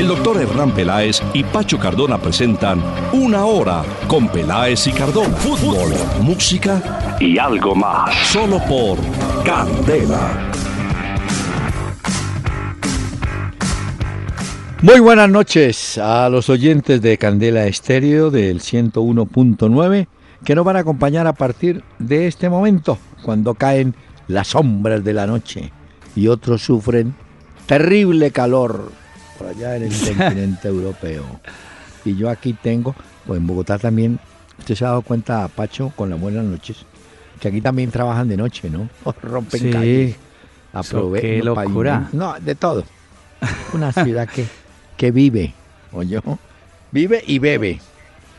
El doctor Hernán Peláez y Pacho Cardona presentan Una Hora con Peláez y Cardona. Fútbol, música y algo más. Solo por Candela. Muy buenas noches a los oyentes de Candela Estéreo del 101.9 que nos van a acompañar a partir de este momento, cuando caen las sombras de la noche y otros sufren terrible calor por allá en el continente europeo. Y yo aquí tengo, pues en Bogotá también, usted se ha dado cuenta, Pacho, con las buenas noches, que aquí también trabajan de noche, ¿no? Rompen Sí. calles, qué no, locura. pavimento, No, de todo. Una ciudad que, que vive, oye, vive y bebe.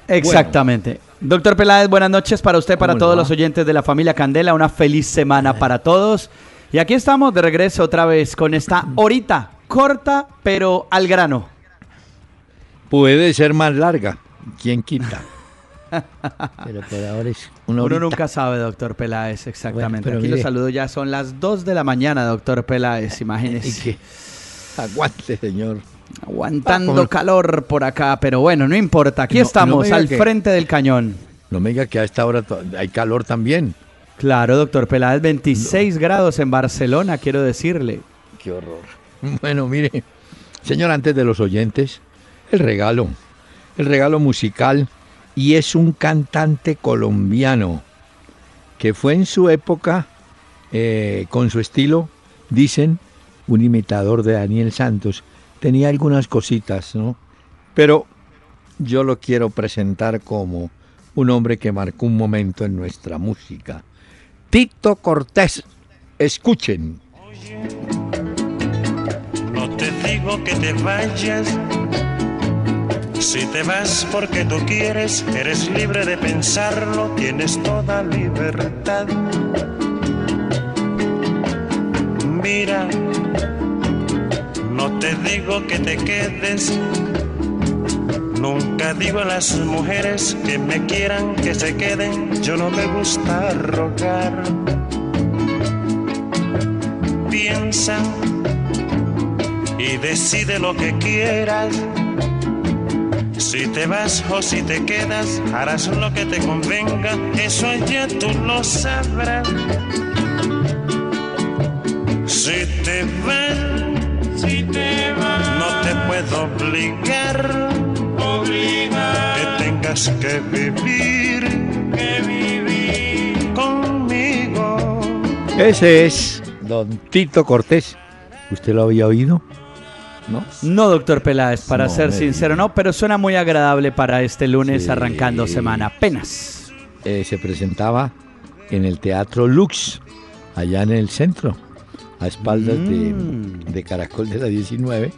Exactamente. Doctor Peláez, buenas noches para usted, para ¿Cómo le todos va? los oyentes de la familia Candela. Una feliz semana para todos. Y aquí estamos de regreso otra vez con esta horita corta, pero al grano. Puede ser más larga, ¿quién quita? Pero por ahora es una Uno nunca sabe, doctor Peláez, exactamente. aquí mire. los saludos ya son las 2 de la mañana, doctor Peláez, imagínese. que aguante, señor. Aguantando Ah, calor por acá, pero bueno, no importa. Aquí No- estamos, al que- frente del cañón. No me diga que a esta hora hay calor también. Claro, doctor Peláez, 26 grados en Barcelona, quiero decirle. Qué horror. Bueno, mire, señor, antes de los oyentes, el regalo. El regalo musical. Y es un cantante colombiano que fue en su época, eh, con su estilo, dicen, un imitador de Daniel Santos. Tenía algunas cositas, ¿no? Pero yo lo quiero presentar como un hombre que marcó un momento en nuestra música. Tito Cortés. Escuchen. Te digo que te vayas. Si te vas porque tú quieres, eres libre de pensarlo, tienes toda libertad. Mira, no te digo que te quedes. Nunca digo a las mujeres que me quieran que se queden. Yo no me gusta rogar. Piensa y decide lo que quieras. Si te vas o si te quedas, harás lo que te convenga, eso ya tú lo sabrás. Si te vas, si te vas, no te puedo obligar, obligar, que tengas que vivir, que vivir conmigo. Ese es don Tito Cortés. ¿Usted lo había oído? ¿No? No, doctor Peláez, para No, ser sincero, no, pero suena muy agradable para este lunes Sí. arrancando semana apenas. Eh, se presentaba en el Teatro Lux, allá en el centro, a espaldas de- Mm. de, Caracol de la 19,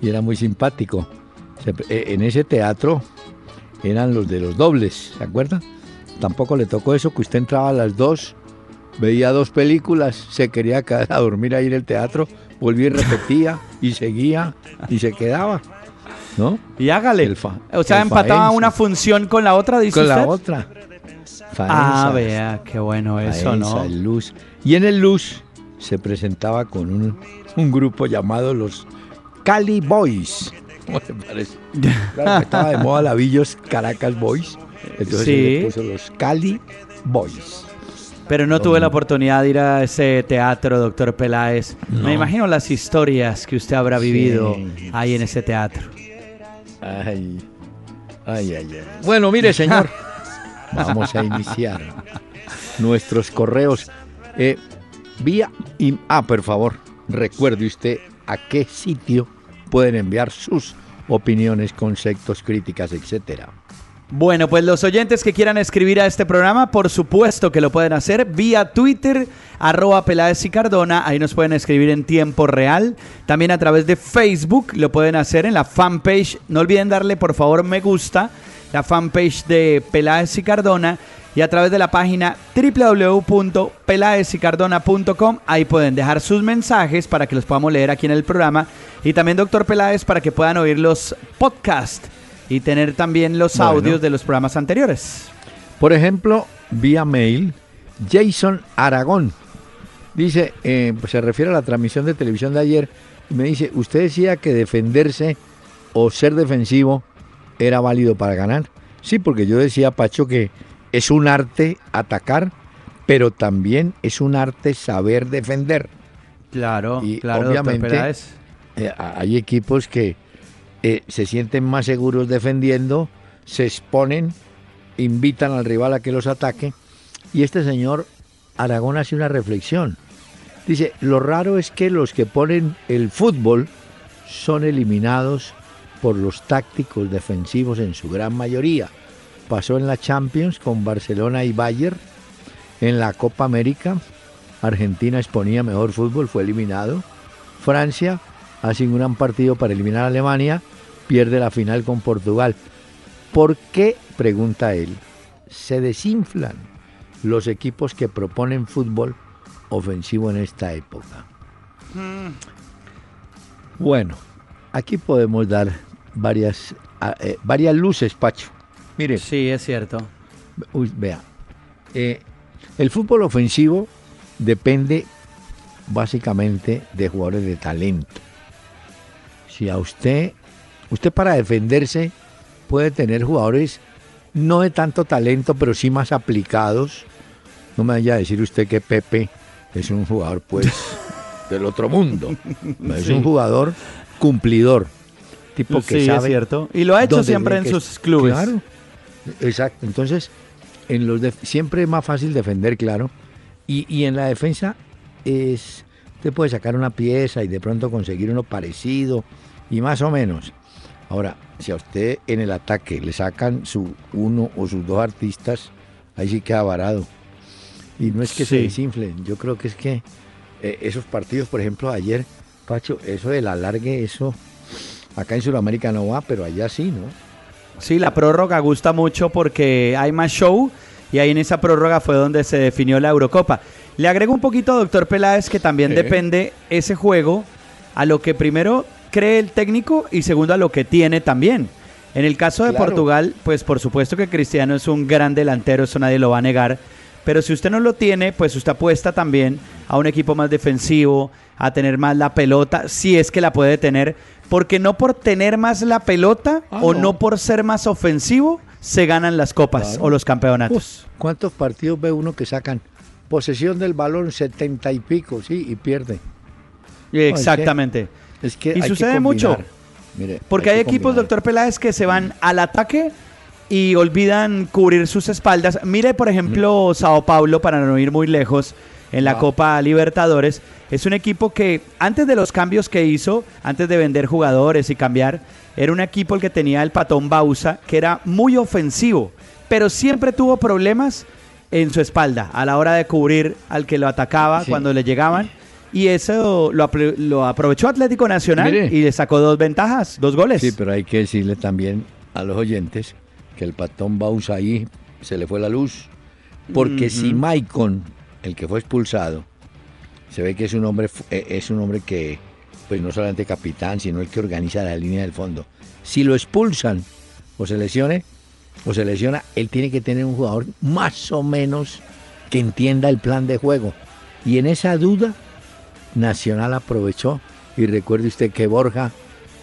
y era muy simpático. Se eh, en ese teatro eran los de los dobles, ¿se acuerda? Tampoco le tocó eso, que usted entraba a las dos, veía dos películas, se quería quedar a dormir ahí en el teatro, volvía y repetía, y seguía, y se quedaba, ¿no? Y hágale. Fa- o sea, empataba Faenza. una función con la otra, dice Con la otra. Ah, vea, qué bueno eso, Faenza, ¿no? el Luz. Y en el Luz se presentaba con un, un grupo llamado los Cali Boys. ¿Cómo te parece? Claro, estaba de moda Lavillos Caracas Boys. Entonces Sí. le puso los Cali Boys. Pero no tuve la oportunidad de ir a ese teatro, doctor Peláez. Me imagino las historias que usted habrá Sí. vivido ahí en ese teatro. Ay, ay, ay, ay. Bueno, mire, señor, vamos a iniciar nuestros correos. Eh, vía. y- ah, por favor, recuerde usted a qué sitio pueden enviar sus opiniones, conceptos, críticas, etcétera. Bueno, pues los oyentes que quieran escribir a este programa, por supuesto que lo pueden hacer vía Twitter, arroba Peláez y Cardona, ahí nos pueden escribir en tiempo real. También a través de Facebook lo pueden hacer en la fanpage. No olviden darle por favor me gusta la fanpage de Peláez y Cardona y a través de la página www.pelaezicardona.com. Ahí pueden dejar sus mensajes para que los podamos leer aquí en el programa. Y también, doctor Peláez, para que puedan oír los podcasts y tener también los Bueno. audios de los programas anteriores. Por ejemplo, vía mail, Jason Aragón dice, eh, pues se refiere a la transmisión de televisión de ayer, y me dice, usted decía que defenderse o ser defensivo era válido para ganar. Sí, porque yo decía, Pacho, que es un arte atacar, pero también es un arte saber defender. Claro, Y claro, obviamente- doctor. Eh, hay equipos que eh, se sienten más seguros defendiendo, se exponen, invitan al rival a que los ataque. Y este señor Aragón hace una reflexión. Dice, lo raro es que los que ponen el fútbol son eliminados por los tácticos defensivos en su gran mayoría. Pasó en la Champions con Barcelona y Bayern. En la Copa América, Argentina exponía mejor fútbol, fue eliminado. Francia hace un gran partido para eliminar a Alemania, pierde la final con Portugal. ¿Por qué, pregunta él, se desinflan los equipos que proponen fútbol ofensivo en esta época? Bueno, aquí podemos dar varias, ah, eh, varias luces, Pacho. Mire, Sí, es cierto. Uy, vea, eh, el fútbol ofensivo depende básicamente de jugadores de talento. Si a usted, usted para defenderse puede tener jugadores no de tanto talento, pero sí más aplicados. No me vaya a decir usted que Pepe es un jugador pues del otro mundo. Es Sí. un jugador cumplidor, tipo que sí, es sabe cierto. Y lo ha hecho siempre en sus clubes. Claro, exacto. Entonces, en los def- siempre es más fácil defender, claro. Y, y en la defensa es, usted puede sacar una pieza y de pronto conseguir uno parecido y más o menos. Ahora, si a usted en el ataque le sacan su uno o sus dos artistas, ahí sí queda varado. Y no es que se desinflen, yo creo que es que eh, esos partidos, por ejemplo, ayer, Pacho, eso del alargue, eso acá en Sudamérica no va, pero allá sí, ¿no? Sí, la prórroga gusta mucho porque hay más show y ahí en esa prórroga fue donde se definió la Eurocopa. Le agrego un poquito, doctor Peláez, que también Sí. depende ese juego a lo que primero cree el técnico y segundo a lo que tiene también. En el caso de Claro. Portugal, pues por supuesto que Cristiano es un gran delantero, eso nadie lo va a negar. Pero si usted no lo tiene, pues usted apuesta también a un equipo más defensivo, a tener más la pelota, si es que la puede tener. Porque no por tener más la pelota Ah, o no. no por ser más ofensivo se ganan las copas Claro. o los campeonatos. Uf, ¿Cuántos partidos ve uno que sacan posesión del balón setenta y pico, sí, y pierde? Exactamente. Es que Y hay que sucede mucho. Mire, Porque hay equipos, combinar. doctor Peláez, que se van al ataque y olvidan cubrir sus espaldas. Mire, por ejemplo, Sao Paulo, para no ir muy lejos, en la Ah. Copa Libertadores. Es un equipo que, antes de los cambios que hizo, antes de vender jugadores y cambiar, era un equipo el que tenía el patón Bausa, que era muy ofensivo, pero siempre tuvo problemas en su espalda a la hora de cubrir al que lo atacaba Sí. cuando le llegaban. Y eso lo, apro- lo aprovechó Atlético Nacional Mire. y le sacó dos ventajas, dos goles. Sí, pero hay que decirle también a los oyentes que el patón Bausa ahí se le fue la luz. Porque si Maicon, el que fue expulsado, se ve que es un hombre, eh, es un hombre que, pues no solamente capitán, sino el que organiza la línea del fondo. Si lo expulsan o se lesione, o se lesiona, él tiene que tener un jugador más o menos que entienda el plan de juego. Y en esa duda, Nacional aprovechó y recuerde usted que Borja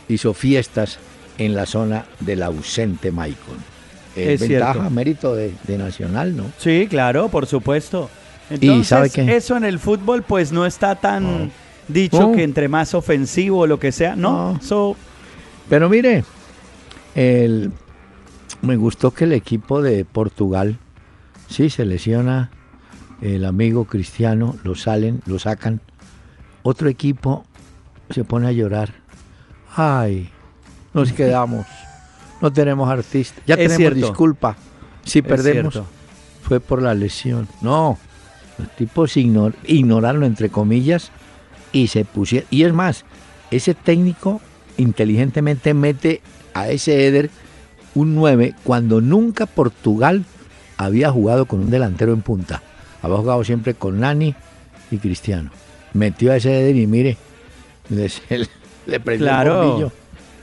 hizo fiestas en la zona del ausente Maicon. Es, Es ventaja, cierto. mérito de, de Nacional, ¿no? Sí, claro, por supuesto. Y Entonces, ¿sabe qué? eso en el fútbol pues no está tan No. dicho No. que entre más ofensivo o lo que sea. No, No. eso Pero mire, el, me gustó que el equipo de Portugal, sí, se lesiona el amigo Cristiano, lo salen, lo sacan. Otro equipo se pone a llorar. Ay, nos quedamos. No tenemos artistas. Ya Es tenemos cierto. disculpa. Si es perdemos, cierto. fue por la lesión. No, los tipos ignor- ignoraron, entre comillas, y se pusieron. Y es más, ese técnico inteligentemente mete a ese Eder un 9 cuando nunca Portugal había jugado con un delantero en punta. Había jugado siempre con Nani y Cristiano. Metió a ese Eden y mire, le, le prendió claro,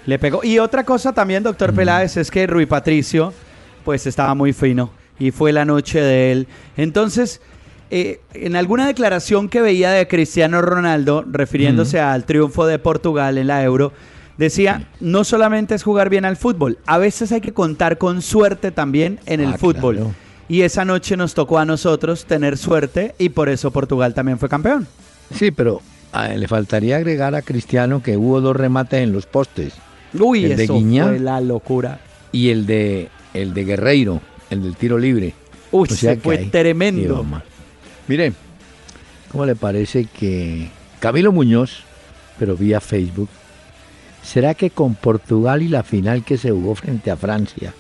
Le pegó. Y otra cosa también, doctor Peláez, es que Rui Patricio, pues estaba muy fino y fue la noche de él. Entonces, eh, en alguna declaración que veía de Cristiano Ronaldo, refiriéndose al triunfo de Portugal en la Euro, decía, no solamente es jugar bien al fútbol, a veces hay que contar con suerte también en el ah, fútbol. Y esa noche nos tocó a nosotros tener suerte y por eso Portugal también fue campeón. Sí, pero le faltaría agregar a Cristiano que hubo dos remates en los postes. Uy, el eso de fue la locura. Y el de el de Guerreiro, el del tiro libre. Uy, se fue tremendo. Mire, ¿cómo le parece que Camilo Muñoz, pero vía Facebook, ¿será que con Portugal y la final que se jugó frente a Francia,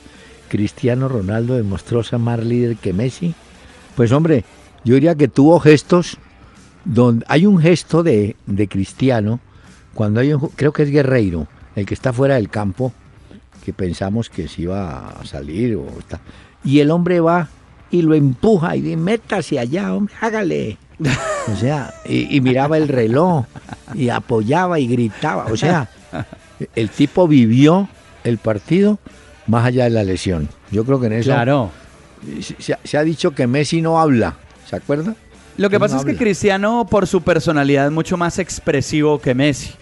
Cristiano Ronaldo demostró ser más líder que Messi? Pues hombre, yo diría que tuvo gestos, donde hay un gesto de, de Cristiano, cuando hay un, creo que es Guerreiro, el que está fuera del campo, que pensamos que se iba a salir o está, y el hombre va y lo empuja y dice, métase allá, hombre, hágale. O sea, y, miraba el reloj y apoyaba y gritaba. O sea, el tipo vivió el partido más allá de la lesión. Yo creo que en eso. Claro. Se, ha dicho que Messi no habla, ¿se acuerda? Lo que pasa es que Cristiano, por su personalidad, es mucho más expresivo que Messi.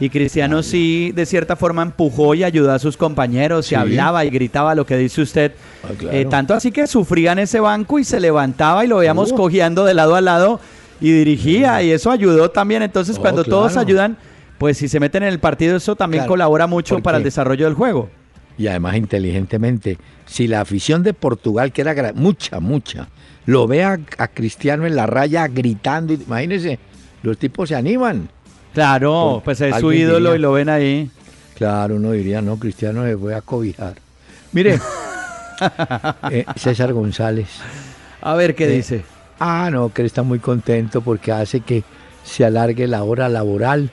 Y Cristiano sí, de cierta forma, empujó y ayudó a sus compañeros, y hablaba y gritaba lo que dice usted. Ah, eh, tanto así que sufría en ese banco y se levantaba y lo veíamos cogiendo de lado a lado y dirigía, y eso ayudó también. Entonces, oh, cuando todos ayudan, pues si se meten en el partido, eso también colabora mucho para el desarrollo del juego. Y además, inteligentemente, si la afición de Portugal, que era mucha, mucha, lo ve a, a Cristiano en la raya gritando, imagínense, los tipos se animan. Claro, pues es su ídolo y lo ven ahí. Claro, uno diría, no, Cristiano me voy a cobijar. Mire, eh, César González. A ver qué eh, dice. Ah, no, que él está muy contento porque hace que se alargue la hora laboral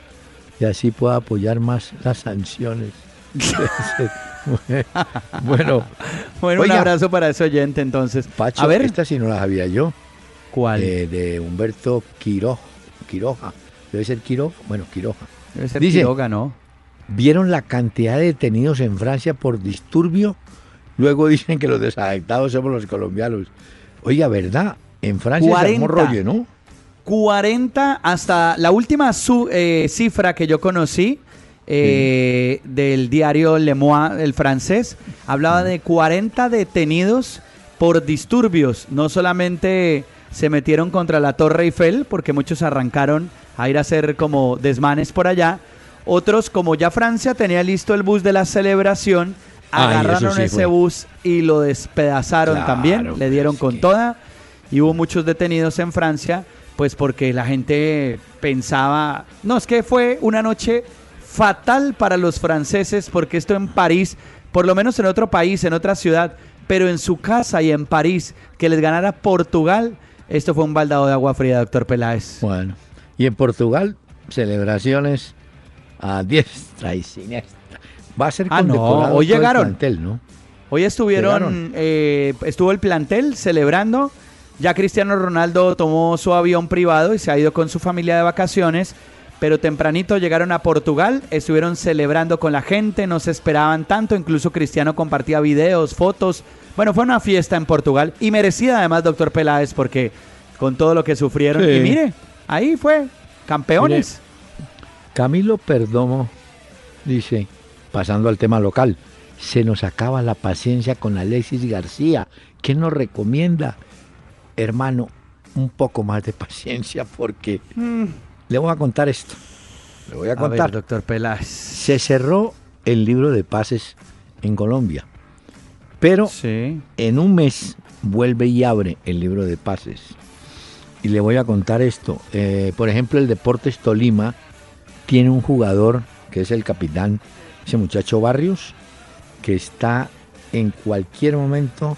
y así pueda apoyar más las sanciones. bueno, bueno un abrazo para ese oyente entonces. Pacho, a ver, esta sí no la sabía yo. ¿Cuál? Eh, de Humberto Quiro, Quiroja. Debe ser Quiroga. Bueno, Quiroga. Debe ser Dice, Quiroga, ¿no? ¿Vieron la cantidad de detenidos en Francia por disturbio? Luego dicen que los desafectados somos los colombianos. Oiga, ¿verdad? En Francia 40, rollo, ¿no? 40 hasta la última eh, cifra que yo conocí eh, del diario Le Moi, el francés, hablaba de 40 detenidos por disturbios. No solamente se metieron contra la Torre Eiffel, porque muchos arrancaron a ir a hacer como desmanes por allá. Otros, como ya Francia tenía listo el bus de la celebración, agarraron ese bus y lo despedazaron también, le dieron con toda y hubo muchos detenidos en Francia, pues porque la gente pensaba, no, es que fue una noche fatal para los franceses porque esto en París, por lo menos en otro país, en otra ciudad, pero en su casa y en París, que les ganara Portugal, esto fue un baldado de agua fría, doctor Peláez. Bueno, y en Portugal, celebraciones a diestra y siniestra. Va a ser ah, no, hoy llegaron. El plantel, ¿no? Hoy estuvieron, eh, estuvo el plantel celebrando. Ya Cristiano Ronaldo tomó su avión privado y se ha ido con su familia de vacaciones. Pero tempranito llegaron a Portugal, estuvieron celebrando con la gente, no se esperaban tanto. Incluso Cristiano compartía videos, fotos. Bueno, fue una fiesta en Portugal y merecida además, doctor Peláez, porque con todo lo que sufrieron. Y mire, Ahí fue, campeones. Camilo Perdomo dice, pasando al tema local, se nos acaba la paciencia con Alexis García. ¿Qué nos recomienda? Hermano, un poco más de paciencia porque mm. Le voy a contar esto. Le voy a contar. doctor Peláez. Se cerró el libro de pases en Colombia, pero en un mes vuelve y abre el libro de pases y le voy a contar esto. Eh, por ejemplo, el Deportes Tolima tiene un jugador que es el capitán, ese muchacho Barrios, que está en cualquier momento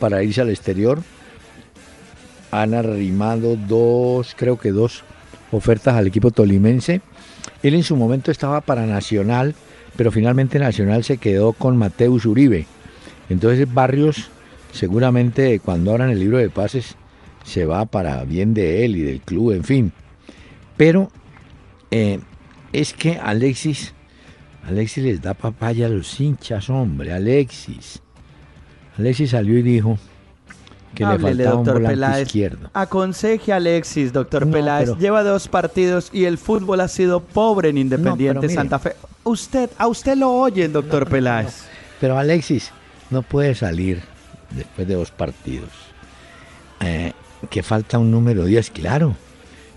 para irse al exterior. Han arrimado dos, creo que dos ofertas al equipo tolimense. Él en su momento estaba para Nacional, pero finalmente Nacional se quedó con Mateus Uribe. Entonces Barrios seguramente cuando abran el libro de pases se va para bien de él y del club, en fin. Pero eh, es que Alexis, Alexis les da papaya a los hinchas, hombre, Alexis. Alexis salió y dijo que le Háblele, faltaba un doctor volante Peláez. izquierdo. Aconseje a Alexis, doctor No, Peláez. pero- Lleva dos partidos y el fútbol ha sido pobre en Independiente mire. Santa Fe. Usted, a usted lo oyen, doctor Peláez. Pero Alexis no puede salir después de dos partidos. Eh, que falta un número 10, claro.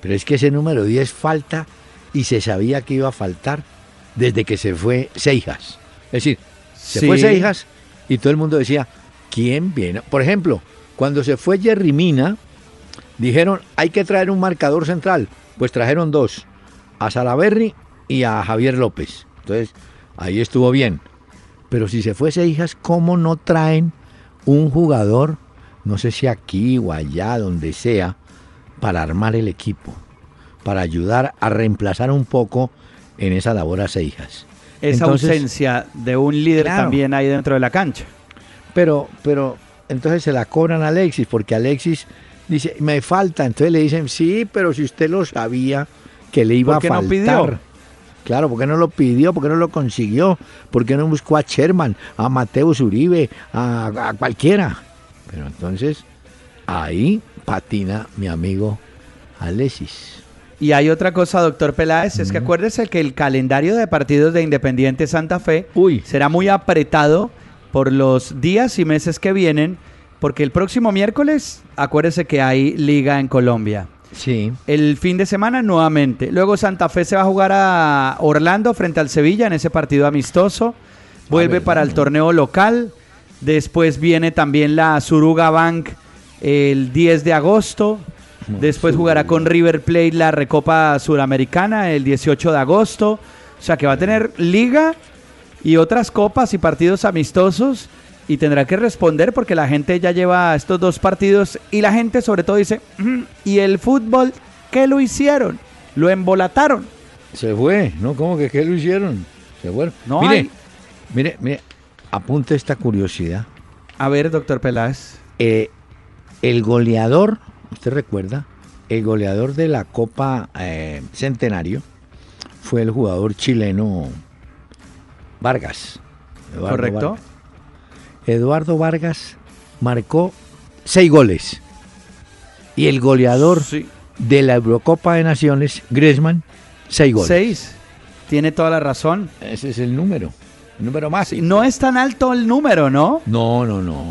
Pero es que ese número 10 falta y se sabía que iba a faltar desde que se fue Seijas. Es decir, se Sí. fue Seijas y todo el mundo decía, ¿quién viene? Por ejemplo, cuando se fue Jerry Mina, dijeron, hay que traer un marcador central. Pues trajeron dos, a Salaberry y a Javier López. Entonces, ahí estuvo bien. Pero si se fuese hijas, ¿cómo no traen un jugador, no sé si aquí o allá, donde sea, para armar el equipo? Para ayudar a reemplazar un poco en esa labor a Seijas. Esa Entonces- ausencia de un líder Claro. también ahí dentro de la cancha. Pero, pero, entonces se la cobran a Alexis, porque Alexis dice, me falta. Entonces le dicen, sí, pero si usted lo sabía que le iba ¿Por qué a no faltar. pidió? Claro, porque no lo pidió? porque no lo consiguió? ¿Por qué no buscó a Sherman, a Mateus Uribe, a, a cualquiera? Pero entonces, ahí patina mi amigo Alexis. Y hay otra cosa, doctor Peláez, es que acuérdese que el calendario de partidos de Independiente Santa Fe Uy. será muy apretado por los días y meses que vienen, porque el próximo miércoles, acuérdese que hay liga en Colombia. Sí. El fin de semana nuevamente. Luego Santa Fe se va a jugar a Orlando frente al Sevilla en ese partido amistoso. Vuelve para el torneo local. Después viene también la Suruga Bank el 10 de agosto. Después jugará con River Plate la Recopa Suramericana el 18 de agosto. O sea que va a tener liga y otras copas y partidos amistosos y tendrá que responder porque la gente ya lleva estos dos partidos y la gente sobre todo dice, "Mm, ¿y el fútbol qué lo hicieron? Lo embolataron. Se fue, ¿no? ¿Cómo que qué lo hicieron? Se fueron. No mire, hay- mire, mire, apunte esta curiosidad. A ver, doctor Peláez. Eh, el goleador, usted recuerda, el goleador de la Copa eh, Centenario fue el jugador chileno Vargas. Eduardo ¿Correcto? Vargas. Eduardo Vargas marcó seis goles. Y el goleador Sí. de la Eurocopa de Naciones, Griezmann, seis goles. Seis. Tiene toda la razón. Ese es el número. El número más. No es tan alto el número, ¿no? No, no, no.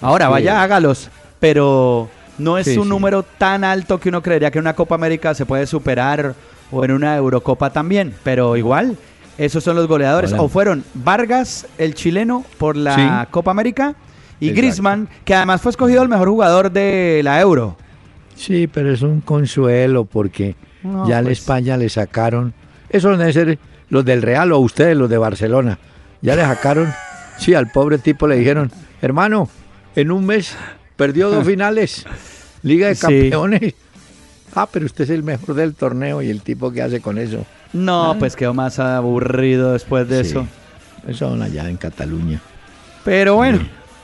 Ahora, Sí. vaya, hágalos. Pero no es un número tan alto que uno creería que en una Copa América se puede superar o en una Eurocopa también. Pero igual, esos son los goleadores. Hola. O fueron Vargas, el chileno, por la Sí. Copa América. Y Exacto. Griezmann, que además fue escogido el mejor jugador de la Euro. Sí, pero es un consuelo porque No, ya en pues. España le sacaron. Esos deben ser los del Real o ustedes, los de Barcelona. Ya le sacaron. Sí, al pobre tipo le dijeron, hermano, en un mes perdió dos finales. Liga de Sí. Ah, pero usted es el mejor del torneo y el tipo que hace con eso. No, pues quedó más aburrido después de Ah. Sí. eso. Eso allá en Cataluña. Pero bueno,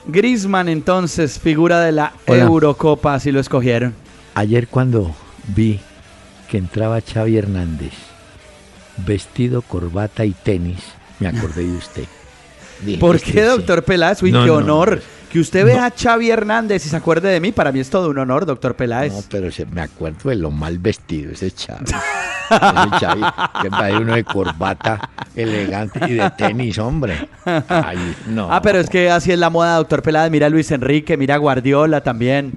Griezmann entonces, figura de la Hola. Eurocopa, así lo escogieron. Ayer cuando vi que entraba Xavi Hernández, vestido, corbata y tenis, me acordé de usted. Dije, ¿Por este qué, sí. doctor Peláez? Uy, No, qué no, honor. Que usted vea a Xavi Hernández y se acuerde de mí, para mí es todo un honor, doctor Peláez. No, pero se- me acuerdo de lo mal vestido, ese Xavi. ese Xavi, que trae uno de corbata elegante y de tenis, hombre. Ay, no. Ah, pero es que así es la moda, doctor Peláez. Mira a Luis Enrique, mira a Guardiola también.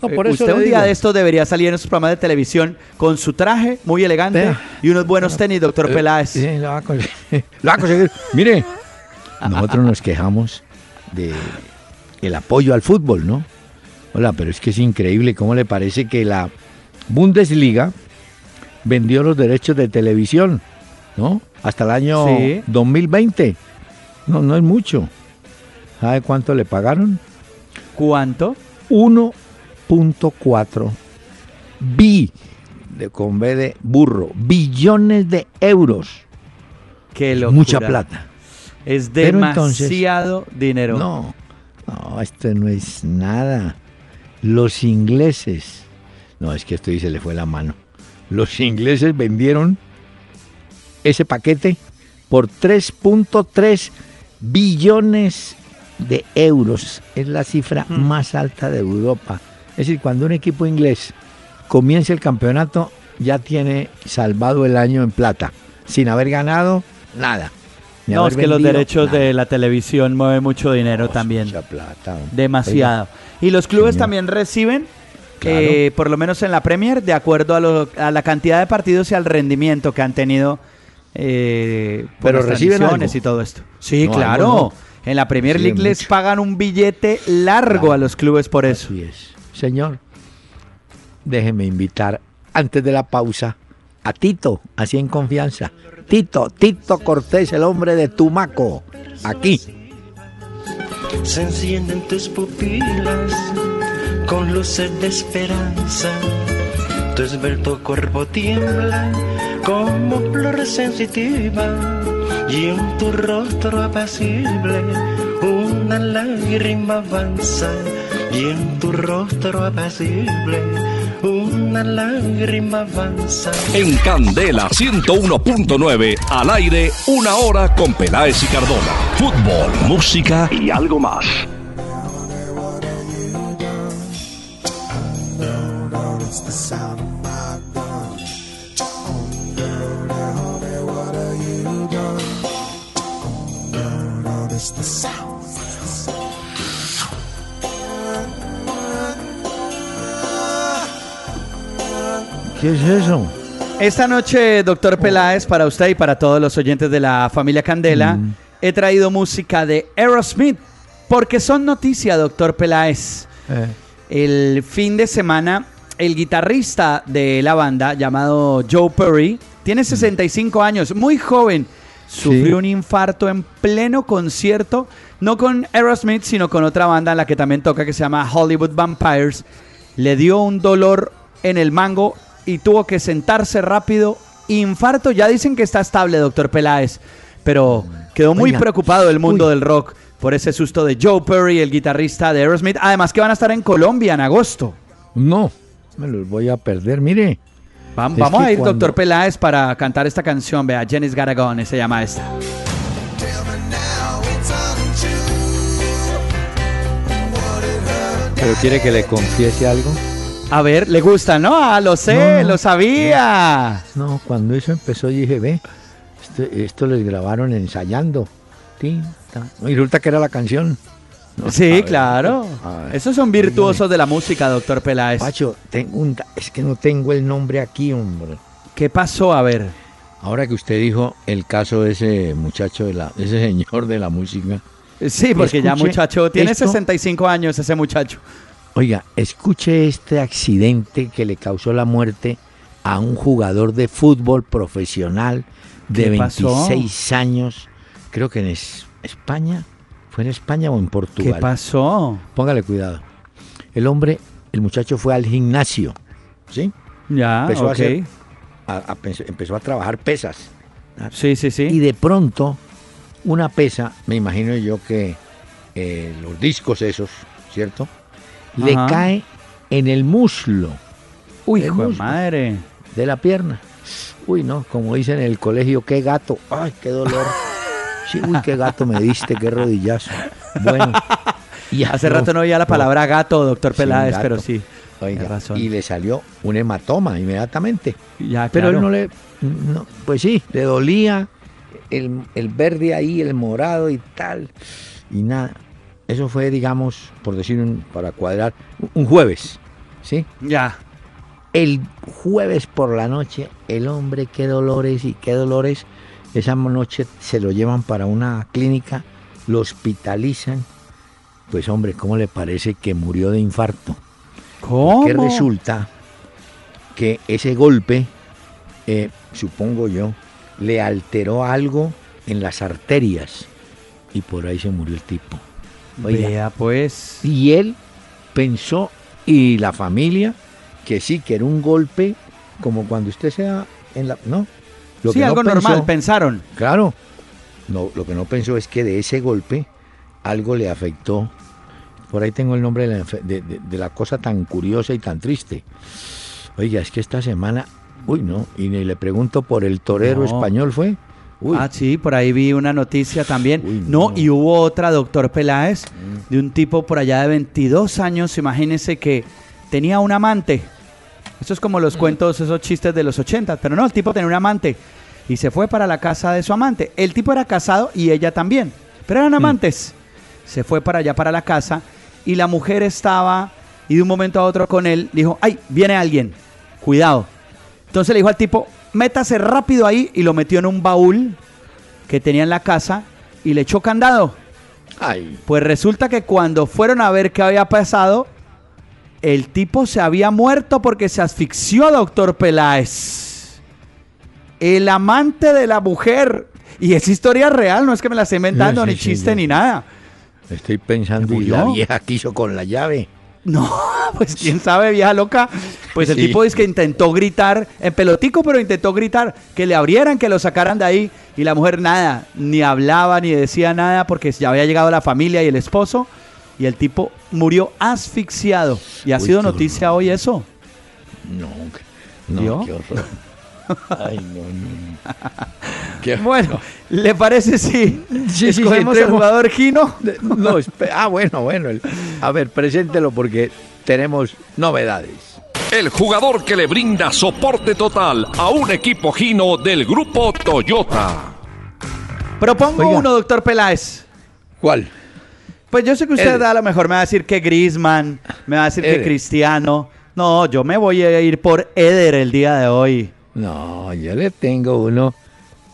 No, Eh, por eso usted un día digo. de estos debería salir en esos programas de televisión con su traje muy elegante y unos buenos tenis, doctor Eh, Peláez. Sí, lo va a conseguir. Lo va a conseguir. Mire, nosotros nos quejamos de el apoyo al fútbol, ¿no? Hola, pero es que es increíble cómo le parece que la Bundesliga vendió los derechos de televisión, ¿no? Hasta el año Sí. 2020. No, no es mucho. ¿Sabe cuánto le pagaron? ¿Cuánto? 1.4 bi de con B de burro, billones de euros. Qué locura. Mucha plata. Es Pero entonces- demasiado dinero. No, no, esto no es nada. Los ingleses, no, es que esto ahí se le fue la mano. Los ingleses vendieron ese paquete por 3.3 billones de euros. Es la cifra más alta de Europa. Es decir, cuando un equipo inglés comienza el campeonato, ya tiene salvado el año en plata, sin haber ganado nada. No, es que los derechos nada. de la televisión mueven mucho dinero Oh, también. mucha plata. Demasiado. Y los clubes Señor. también reciben, Claro. eh, por lo menos en la Premier, de acuerdo a, lo- a la cantidad de partidos y al rendimiento que han tenido eh, por Pero las reciben algo. y todo esto. Sí, No, claro. algo En la Premier League les pagan un billete largo Claro. a los clubes por eso. Así es. Señor, déjeme invitar antes de la pausa a Tito, así en confianza. Tito, Tito Cortés, el hombre de Tumaco, aquí. Se encienden tus pupilas con luces de esperanza. Tu esbelto cuerpo tiembla como flor sensitiva y en tu rostro apacible una lágrima avanza y en tu rostro apacible una lágrima avanza. En Candela 101.9, al aire, una hora con Peláez y Cardona. Fútbol, música y algo más. ¿Qué es eso? Esta noche, doctor Peláez, para usted y para todos los oyentes de la familia Candela, Mm. he traído música de Aerosmith, porque son noticia, doctor Peláez. Eh, El fin de semana, el guitarrista de la banda, llamado Joe Perry, tiene 65 años, muy joven. Sufrió Sí. un infarto en pleno concierto, no con Aerosmith, sino con otra banda en la que también toca, que se llama Hollywood Vampires. Le dio un dolor en el mango y tuvo que sentarse rápido. Infarto, ya dicen que está estable, doctor Peláez, pero quedó muy Oiga, preocupado el mundo uy. del rock por ese susto de Joe Perry, el guitarrista de Aerosmith. Además que van a estar en Colombia en agosto. no, me los voy a perder. Mire, Vamos a ir, cuando- doctor Peláez, para cantar esta canción. Vea, Jenny's Gotta Gone, se llama esta. ¿pero quiere que le confiese algo? A ver, ¿le gusta, no? Ah, lo sé, No, no, lo sabía. No, cuando eso empezó dije, ve, esto, esto les grabaron ensayando. Y resulta que era la canción. No, sí, claro. ver. Esos son virtuosos de la música, doctor Peláez. Pacho, tengo un, es que no tengo el nombre aquí, hombre. ¿Qué pasó? A ver. Ahora que usted dijo el caso de ese muchacho, de la, de ese señor de la música. Sí, porque ya muchacho, tiene esto. 65 años ese muchacho. Oiga, escuche este accidente que le causó la muerte a un jugador de fútbol profesional de ¿Qué pasó? 26 años. Creo que en Es- España. ¿Fue en España o en ¿Qué Portugal? pasó? Póngale cuidado. El hombre, el muchacho fue al gimnasio. ¿Sí? Ya, Empezó a ok. hacer- A- a pens- empezó a trabajar pesas. Sí, sí, sí. Y de pronto, una pesa, me imagino yo que eh, los discos esos, ¿cierto? Le cae en el muslo Uy, el hijo de madre. de la pierna. Uy, no, como dicen en el colegio, qué gato. Ay, qué dolor. Sí, uy, qué gato me diste, qué rodillazo. Bueno. y Hace rato no oía la palabra gato, doctor Peláez, gato. pero sí. Oiga, razón. y le salió un hematoma inmediatamente. Ya, Pero claro. él no le, no, pues sí, le dolía el, el verde ahí, el morado y tal, y nada. Eso fue, digamos, por decir, un, para cuadrar, un jueves, ¿sí? Ya. El jueves por la noche, el hombre, qué dolores y qué dolores. Esa noche se lo llevan para una clínica, lo hospitalizan. Pues hombre, ¿cómo le parece que murió de infarto? ¿Cómo? Que resulta que ese golpe, eh, supongo yo, le alteró algo en las arterias y por ahí se murió el tipo. Oiga, Vea, pues. y él pensó, y la familia, que sí, que era un golpe como cuando usted sea en la... No, lo sí, que no algo pensó- normal, pensaron. Claro, no, lo que no pensó es que de ese golpe algo le afectó. Por ahí tengo el nombre de la, enfe- de- de- de la cosa tan curiosa y tan triste. Oiga, es que esta semana, uy, no, y ni le pregunto por el torero No. español, ¿fue? Uy, Ah, sí, por ahí vi una noticia también. Uy, no. no. y hubo otra, doctor Peláez, de un tipo por allá de 22 años, imagínese que tenía un amante. Eso es como los cuentos, esos chistes de los 80, pero no, el tipo tenía un amante y se fue para la casa de su amante. El tipo era casado y ella también, pero eran amantes. Se fue para allá, para la casa, y la mujer estaba, y de un momento a otro con él, dijo, ay, viene alguien, cuidado. Entonces le dijo al tipo, métase rápido ahí y lo metió en un baúl que tenía en la casa y le echó candado. ay, Pues resulta que cuando fueron a ver qué había pasado, el tipo se había muerto porque se asfixió, doctor Peláez. El amante de la mujer. Y es historia real, no es que me la esté inventando, Sí, ni sí, chiste ni nada. estoy pensando, y la vieja quiso con la llave. No, pues quién sabe, vieja loca. Pues el Sí. tipo dice que intentó gritar en pelotico, pero intentó gritar que le abrieran, que lo sacaran de ahí. Y la mujer nada, ni hablaba ni decía nada porque ya había llegado la familia y el esposo. Y el tipo murió asfixiado. Y ha Uy, sido noticia hoy eso. No, no, ¿Vio? qué horror. Ay, no, no, no. Qué- Bueno, ¿le parece si Sí, sí, sí, escogemos el entremos. jugador Gino? No, ah, bueno, bueno. el- a ver, preséntelo porque tenemos novedades. El jugador que le brinda soporte total a un equipo Gino del grupo Toyota. Propongo Oiga. uno, doctor Peláez. ¿Cuál? Pues yo sé que usted a lo mejor me va a decir que Grisman, me va a decir que. Cristiano. No, yo me voy a ir por Eder el día de hoy. No, yo le tengo uno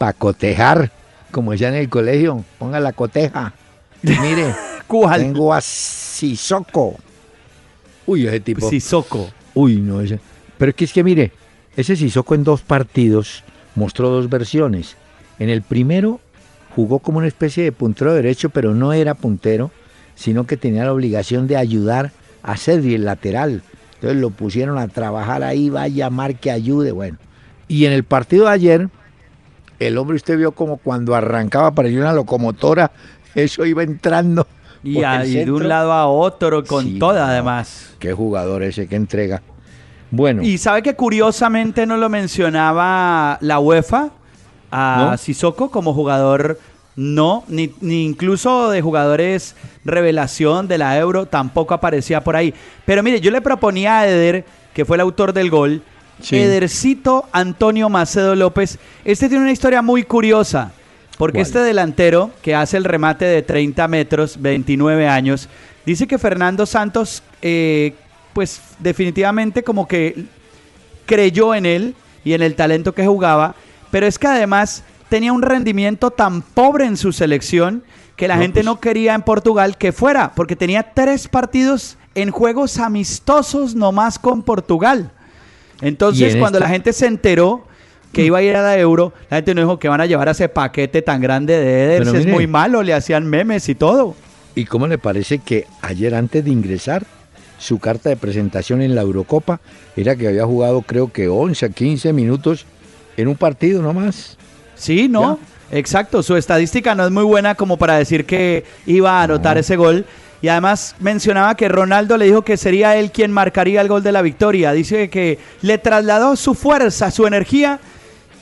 para cotejar, como decía en el colegio. Ponga la coteja. Mire, ¿Cuál? tengo a Sissoko. Uy, ese tipo. Sissoko. Uy, no, ese. Pero es que es que mire, ese Sissoko en dos partidos mostró dos versiones. En el primero jugó como una especie de puntero derecho, pero no era puntero, sino que tenía la obligación de ayudar a Cedri, el lateral. Entonces lo pusieron a trabajar ahí, va a llamar que ayude, bueno. Y en el partido de ayer, el hombre usted vio como cuando arrancaba para ir una locomotora, eso iba entrando. Y, ahí de un lado a otro, con Sí, toda no. además. Qué jugador ese, qué entrega. Bueno, Y sabe que curiosamente no lo mencionaba la UEFA a ¿No? Sissoko como jugador, no, ni, ni incluso de jugadores revelación de la Euro, tampoco aparecía por ahí. Pero mire, yo le proponía a Eder, que fue el autor del gol, Sí. Edercito Antonio Macedo López. Este tiene una historia muy curiosa, porque ¿Cuál? este delantero que hace el remate de 30 metros, 29 años, dice que Fernando Santos, eh, pues definitivamente como que creyó en él y en el talento que jugaba, pero es que además tenía un rendimiento tan pobre en su selección que la No, gente pues- no quería en Portugal que fuera, porque tenía tres partidos en juegos amistosos nomás con Portugal. Entonces, en cuando esta- la gente se enteró que iba a ir a la Euro, la gente no dijo que van a llevar a ese paquete tan grande de Eder, Pero si es muy malo, le hacían memes y todo. ¿y cómo le parece que ayer antes de ingresar su carta de presentación en la Eurocopa era que había jugado creo que 11 a 15 minutos en un partido nomás? Sí, ¿no? Exacto, su estadística no es muy buena como para decir que iba a anotar No. ese gol. Y además mencionaba que Ronaldo le dijo que sería él quien marcaría el gol de la victoria. Dice que le trasladó su fuerza, su energía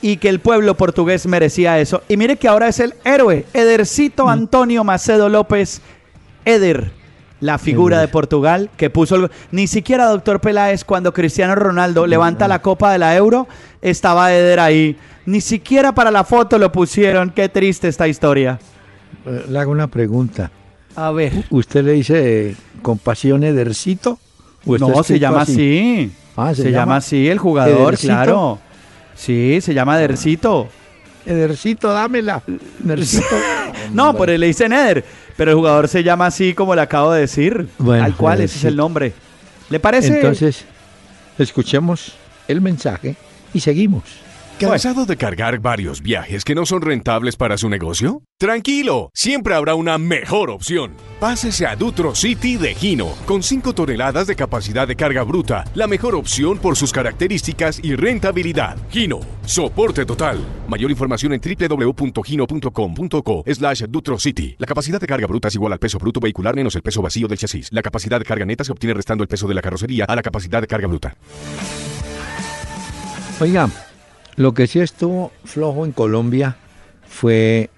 y que el pueblo portugués merecía eso. Y mire que ahora es el héroe, Edercito Antonio Macedo López. Eder, la figura Eder. de Portugal que puso el gol. Ni siquiera, doctor Peláez, cuando Cristiano Ronaldo levanta la copa de la Euro, estaba Eder ahí. Ni siquiera para la foto lo pusieron. Qué triste esta historia. Eh, Le hago una pregunta. A ver. ¿Usted le dice compasión Edercito? ¿O está No, se llama así. Ah, se ¿se llama así el jugador, Edercito? claro. Sí, se llama Edercito. Edercito, dámela. Edercito. No, por él le dicen Eder, pero el jugador se llama así como le acabo de decir. Bueno, Al cual ese es el nombre. ¿Le parece? Entonces, escuchemos el mensaje y seguimos. ¿Cansado de cargar varios viajes que no son rentables para su negocio? Tranquilo, siempre habrá una mejor opción. Pásese a Dutro City de Gino, con 5 toneladas de capacidad de carga bruta, la mejor opción por sus características y rentabilidad. Gino, soporte total. Mayor información en www.gino.com.co slash Dutro City. La capacidad de carga bruta es igual al peso bruto vehicular menos el peso vacío del chasis. La capacidad de carga neta se obtiene restando el peso de la carrocería a la capacidad de carga bruta. Oiga, lo que sí estuvo flojo en Colombia fue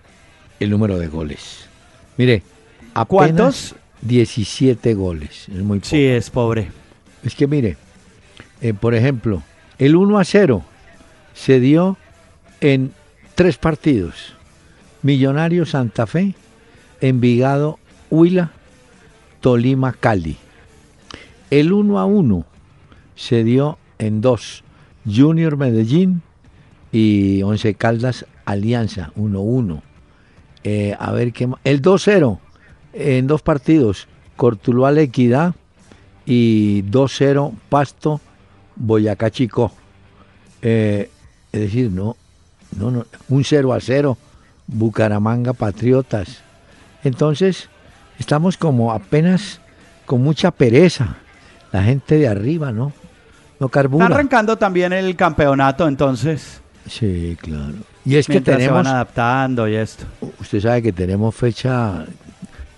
el número de goles. Mire, apenas ¿Cuántos? 17 goles. Es muy poco. Sí, es pobre. Es que mire, eh, por ejemplo, el 1 a 0 se dio en tres partidos. Millonario Santa Fe, Envigado Huila, Tolima Cali. El 1 a 1 se dio en dos. Junior Medellín y Once Caldas Alianza 1-1. Eh, a ver qué más. El 2-0 en dos partidos. Cortuluá Equidad y 2-0 Pasto Boyacá Chico. Eh, es decir, no, no, no, un 0 a 0 Bucaramanga Patriotas. Entonces, estamos como apenas con mucha pereza. La gente de arriba, ¿no? No Está carbura. arrancando también el campeonato, entonces. Sí, claro. Y es que mientras se tenemos, van adaptando y esto. usted sabe que tenemos fecha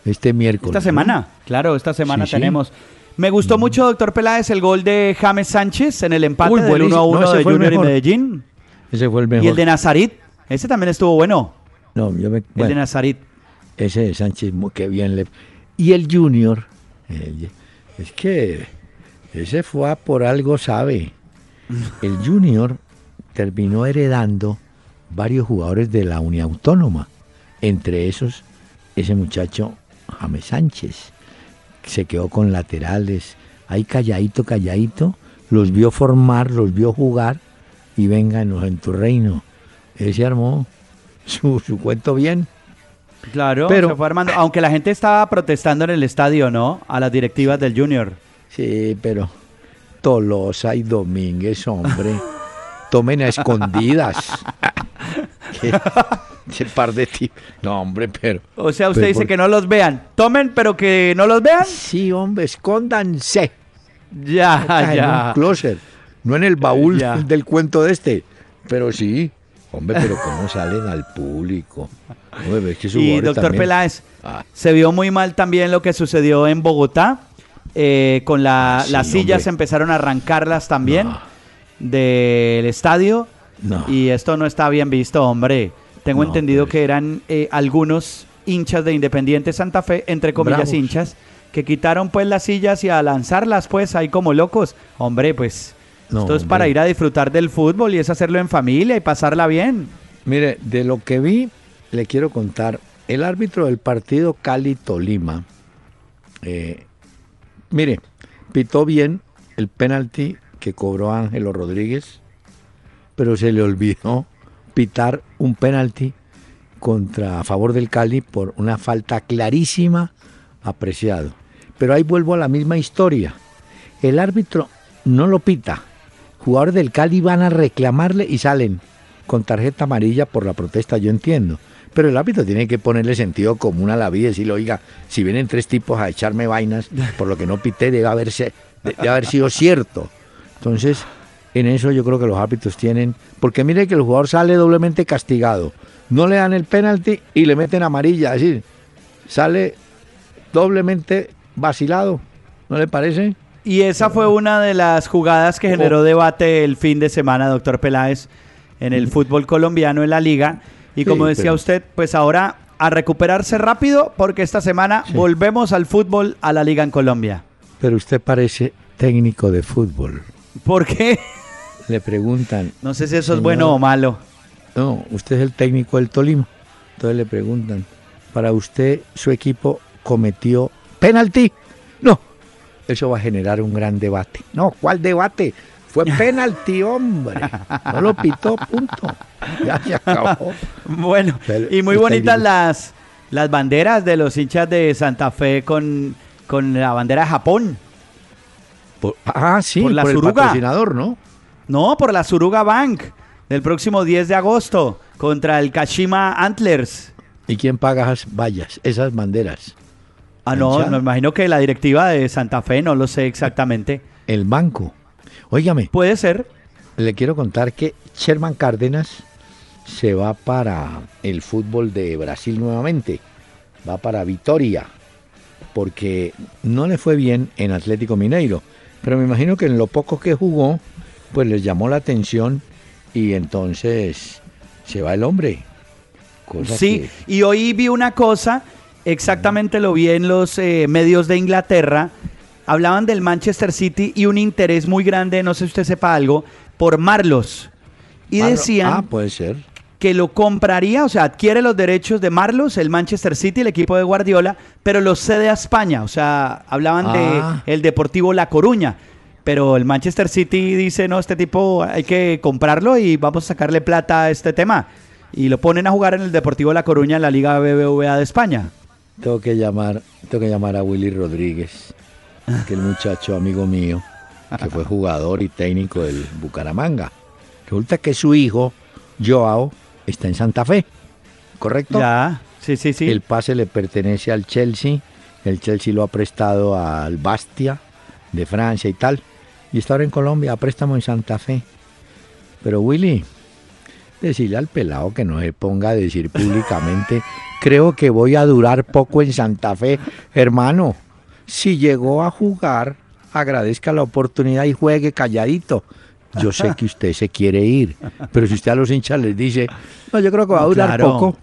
este miércoles. Esta ¿no? semana, claro, esta semana Sí, sí. tenemos. Me gustó mucho, doctor Peláez, el gol de James Sánchez en el empate Uy, del buenísimo. 1 a 1 No, ese de fue el Junior y. Medellín. Ese fue el mejor. Y el de Nazarit, ese también estuvo bueno. No, yo me- El de Nazarit. ese de Sánchez, qué bien le... Y el Junior, el- es que ese fue a por algo, sabe. El Junior terminó heredando varios jugadores de la Uniautónoma. Entre esos, ese muchacho James Sánchez. Se quedó con laterales. Ahí calladito, calladito. Los vio formar, los vio jugar. Y vénganos en tu reino. Él se armó su, su cuento bien. Claro, Pero- se fue armando. Aunque la gente estaba protestando en el estadio, ¿no? A las directivas del Junior. Sí, pero Tolosa y Domínguez, hombre, tomen a escondidas. ¿Qué? Ese par de tipos. No, hombre, pero. O sea, usted Pero dice por- que no los vean. Tomen, pero que no los vean. Sí, hombre, escóndanse. Ya, Metan En un ya. closet. No en el baúl Ya. del cuento de este. Pero sí. Hombre, pero cómo salen al público. Hombre, es que esos Y doctor también- Peláez, Ah. se vio muy mal también lo que sucedió en Bogotá. eh, con la, Ah, sí, las sillas hombre. empezaron a arrancarlas también No. Del estadio. No. Y esto no está bien visto, hombre. Tengo No, entendido pues. que eran eh, algunos hinchas de Independiente Santa Fe, entre comillas Bravos. hinchas, que quitaron pues las sillas y a lanzarlas pues ahí como locos. Hombre, pues No, esto es hombre. para ir a disfrutar del fútbol y es hacerlo en familia y pasarla bien. Mire, de lo que vi, le quiero contar. El árbitro del partido Cali-Tolima, eh, mire, pitó bien el penalti que cobró Ángelo Rodríguez, pero se le olvidó pitar un penalti contra a favor del Cali por una falta clarísima apreciado. Pero ahí vuelvo a la misma historia. El árbitro no lo pita. Jugadores del Cali van a reclamarle y salen con tarjeta amarilla por la protesta, yo entiendo. Pero el árbitro tiene que ponerle sentido común a la vida y decirle, oiga, si vienen tres tipos a echarme vainas por lo que no pité, debe, haberse, debe haber sido cierto. Entonces, en eso yo creo que los árbitros tienen, porque mire que el jugador sale doblemente castigado, no le dan el penalti y le meten amarilla, es decir, sale doblemente vacilado, ¿no le parece? Y esa fue una de las jugadas que generó debate el fin de semana, doctor Peláez, en el fútbol colombiano, en la liga. Y Sí, como decía pero- usted, pues ahora a recuperarse rápido porque esta semana Sí. volvemos al fútbol, a la liga en Colombia. Pero usted parece técnico de fútbol. ¿Por qué? Le preguntan, No sé si eso es bueno o malo. No, usted es el técnico del Tolima. Entonces le preguntan, ¿para usted su equipo cometió penalti? No, eso va a generar un gran debate. No, ¿cuál debate? Fue penalti, hombre. No lo pitó, punto. Ya se acabó. Bueno, Pero y muy bonitas las, las banderas de los hinchas de Santa Fe con, con la bandera de Japón. Por- ah, sí, Por por, el patrocinador, ¿no? No, por la Suruga Bank. del próximo 10 de agosto contra el Kashima Antlers. ¿Y quién paga esas vallas, esas banderas? Ah, no, me imagino que la directiva de Santa Fe, no lo sé exactamente. El banco. Óigame, Puede ser. le quiero contar que Sherman Cárdenas se va para el fútbol de Brasil nuevamente. Va para Vitoria. Porque no le fue bien en Atlético Mineiro. Pero me imagino que en lo poco que jugó, pues les llamó la atención y entonces se va el hombre. Cosa Sí, que- y hoy vi una cosa, exactamente lo vi en los eh, medios de Inglaterra, hablaban del Manchester City y un interés muy grande, no sé si usted sepa algo, por Marlos. Y decían Ah, puede ser. Que lo compraría, o sea, adquiere los derechos de Marlos, el Manchester City, el equipo de Guardiola, pero los cede a España, o sea, hablaban Ah. de el Deportivo La Coruña. Pero el Manchester City dice, no, este tipo hay que comprarlo y vamos a sacarle plata a este tema. Y lo ponen a jugar en el Deportivo La Coruña en la Liga BBVA de España. Tengo que llamar, tengo que llamar a Willy Rodríguez, que el muchacho amigo mío, que fue jugador y técnico del Bucaramanga. Resulta que su hijo, Joao, está en Santa Fe, ¿correcto? Ya, sí, sí, sí. El pase le pertenece al Chelsea, el Chelsea lo ha prestado al Bastia de Francia y tal, y está ahora en Colombia a préstamo en Santa Fe. Pero Willy, decirle al pelado que no se ponga a decir públicamente, creo que voy a durar poco en Santa Fe, hermano. Si llegó a jugar, agradezca la oportunidad y juegue calladito. Yo sé que usted se quiere ir, pero si usted a los hinchas les dice, no, yo creo que va a durar claro. poco,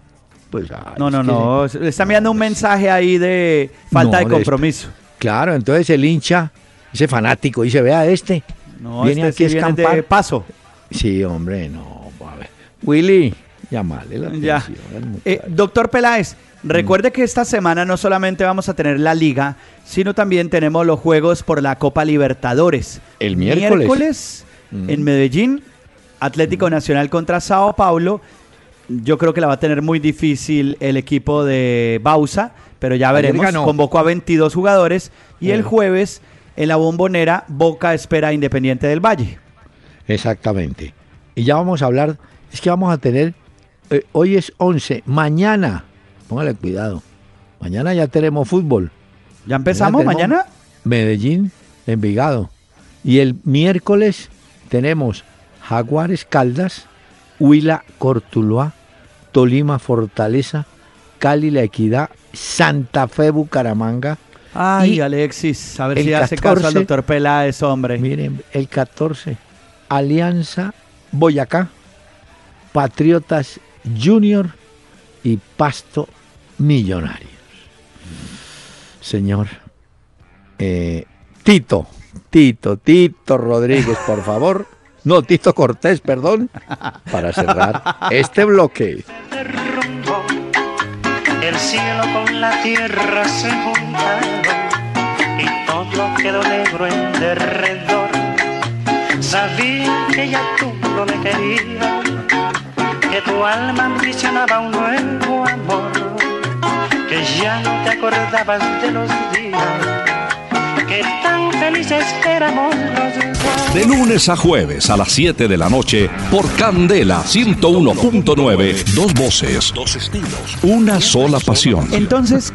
pues ay, no, no, no. Le está enviando un mensaje ahí de falta No, de de compromiso. Claro, entonces el hincha, ese fanático, dice, vea este. No, viene este aquí sí a viene de escampar. paso. Sí, hombre, no. A ver. Willy, llamale la Ya. atención al Eh, doctor Peláez, recuerde que esta semana no solamente vamos a tener la liga, sino también tenemos los juegos por la Copa Libertadores. El miércoles. Miércoles Mm. en Medellín, Atlético Nacional contra Sao Paulo. Yo creo que la va a tener muy difícil el equipo de Bausa, pero ya veremos. Convocó a 22 jugadores y el jueves en la bombonera Boca espera a Independiente del Valle. Exactamente. Y ya vamos a hablar, es que vamos a tener, eh, hoy es 11, mañana, póngale cuidado, mañana ya tenemos fútbol. ¿Ya empezamos mañana? Medellín, Envigado. Y el miércoles tenemos Jaguares Caldas, Huila Cortuluá, Tolima Fortaleza, Cali La Equidad, Santa Fe Bucaramanga. Ay, Y Alexis, a ver si hace caso al 14, doctor Peláez, hombre. Miren, el 14, Alianza Boyacá, Patriotas Junior y Pasto Millonarios. Señor, eh, Tito, Tito, Tito Rodríguez, por favor. No, Tito Cortés, perdón, para cerrar este bloque. El cielo con la tierra se juntaron y todo quedó negro en derredor. Sabía que ya tú no me querías, que tu alma ambicionaba un nuevo amor, que ya no te acordabas de los días, tan felices éramos los dos. De lunes a jueves a las 7 de la noche por Candela 101.9. Dos voces, dos estilos, una sola pasión. Entonces,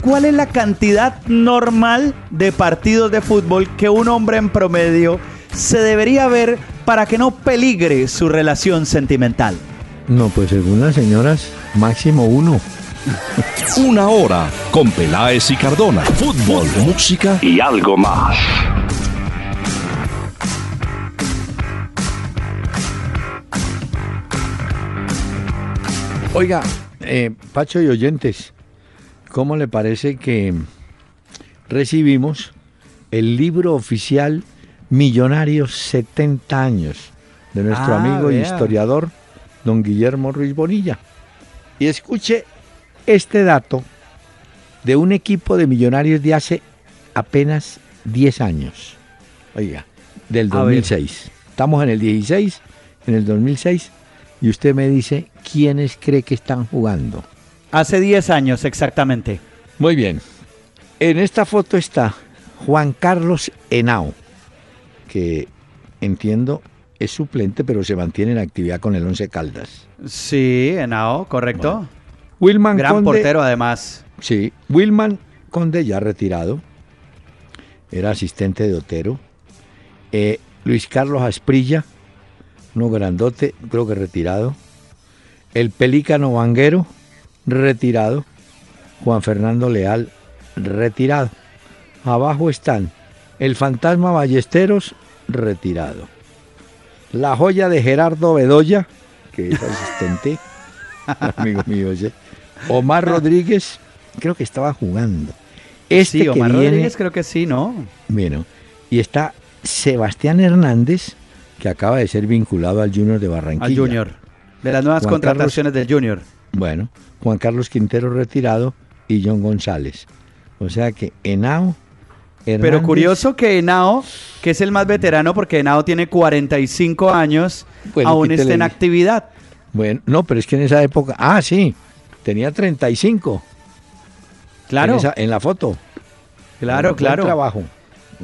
¿cuál es la cantidad normal de partidos de fútbol que un hombre en promedio se debería ver para que no peligre su relación sentimental? No, pues según las señoras, máximo uno. Una hora con Peláez y Cardona. Fútbol, música y algo más. Oiga, eh, Pacho y oyentes, ¿cómo le parece que recibimos el libro oficial Millonarios 70 años de nuestro Ah, amigo y vea. historiador don Guillermo Ruiz Bonilla? Y escuche este dato de un equipo de millonarios de hace apenas 10 años. Oiga, del A ver. 2006. Estamos en el 16, en el 2006, y usted me dice quiénes cree que están jugando. Hace 10 años exactamente. Muy bien. En esta foto está Juan Carlos Henao, que entiendo es suplente, pero se mantiene en actividad con el Once Caldas. Sí, Henao, correcto. Wilman Gran Conde, portero además. Sí, Wilman Conde ya retirado, era asistente de Otero. Eh, Luis Carlos Asprilla, uno grandote, creo que retirado. El Pelícano Vanguero, retirado. Juan Fernando Leal, retirado. Abajo están el Fantasma Ballesteros, retirado. La joya de Gerardo Bedoya, que es asistente, amigo mío, ¿sí? Omar Rodríguez, creo que estaba jugando. Este sí, que Omar viene, Rodríguez creo que sí, ¿no? bueno, y está Sebastián Hernández, que acaba de ser vinculado al Junior de Barranquilla. Al Junior. De las nuevas Juan contrataciones del Junior. Bueno, Juan Carlos Quintero retirado y John González. O sea que Henao, Pero Hernández- curioso que Henao, que es el más veterano porque Henao tiene 45 años, Bueno, aún está en actividad. Bueno, no, pero es que en esa época, ah, sí, tenía 35. Claro, En, esa- en la foto. claro, claro. trabajo.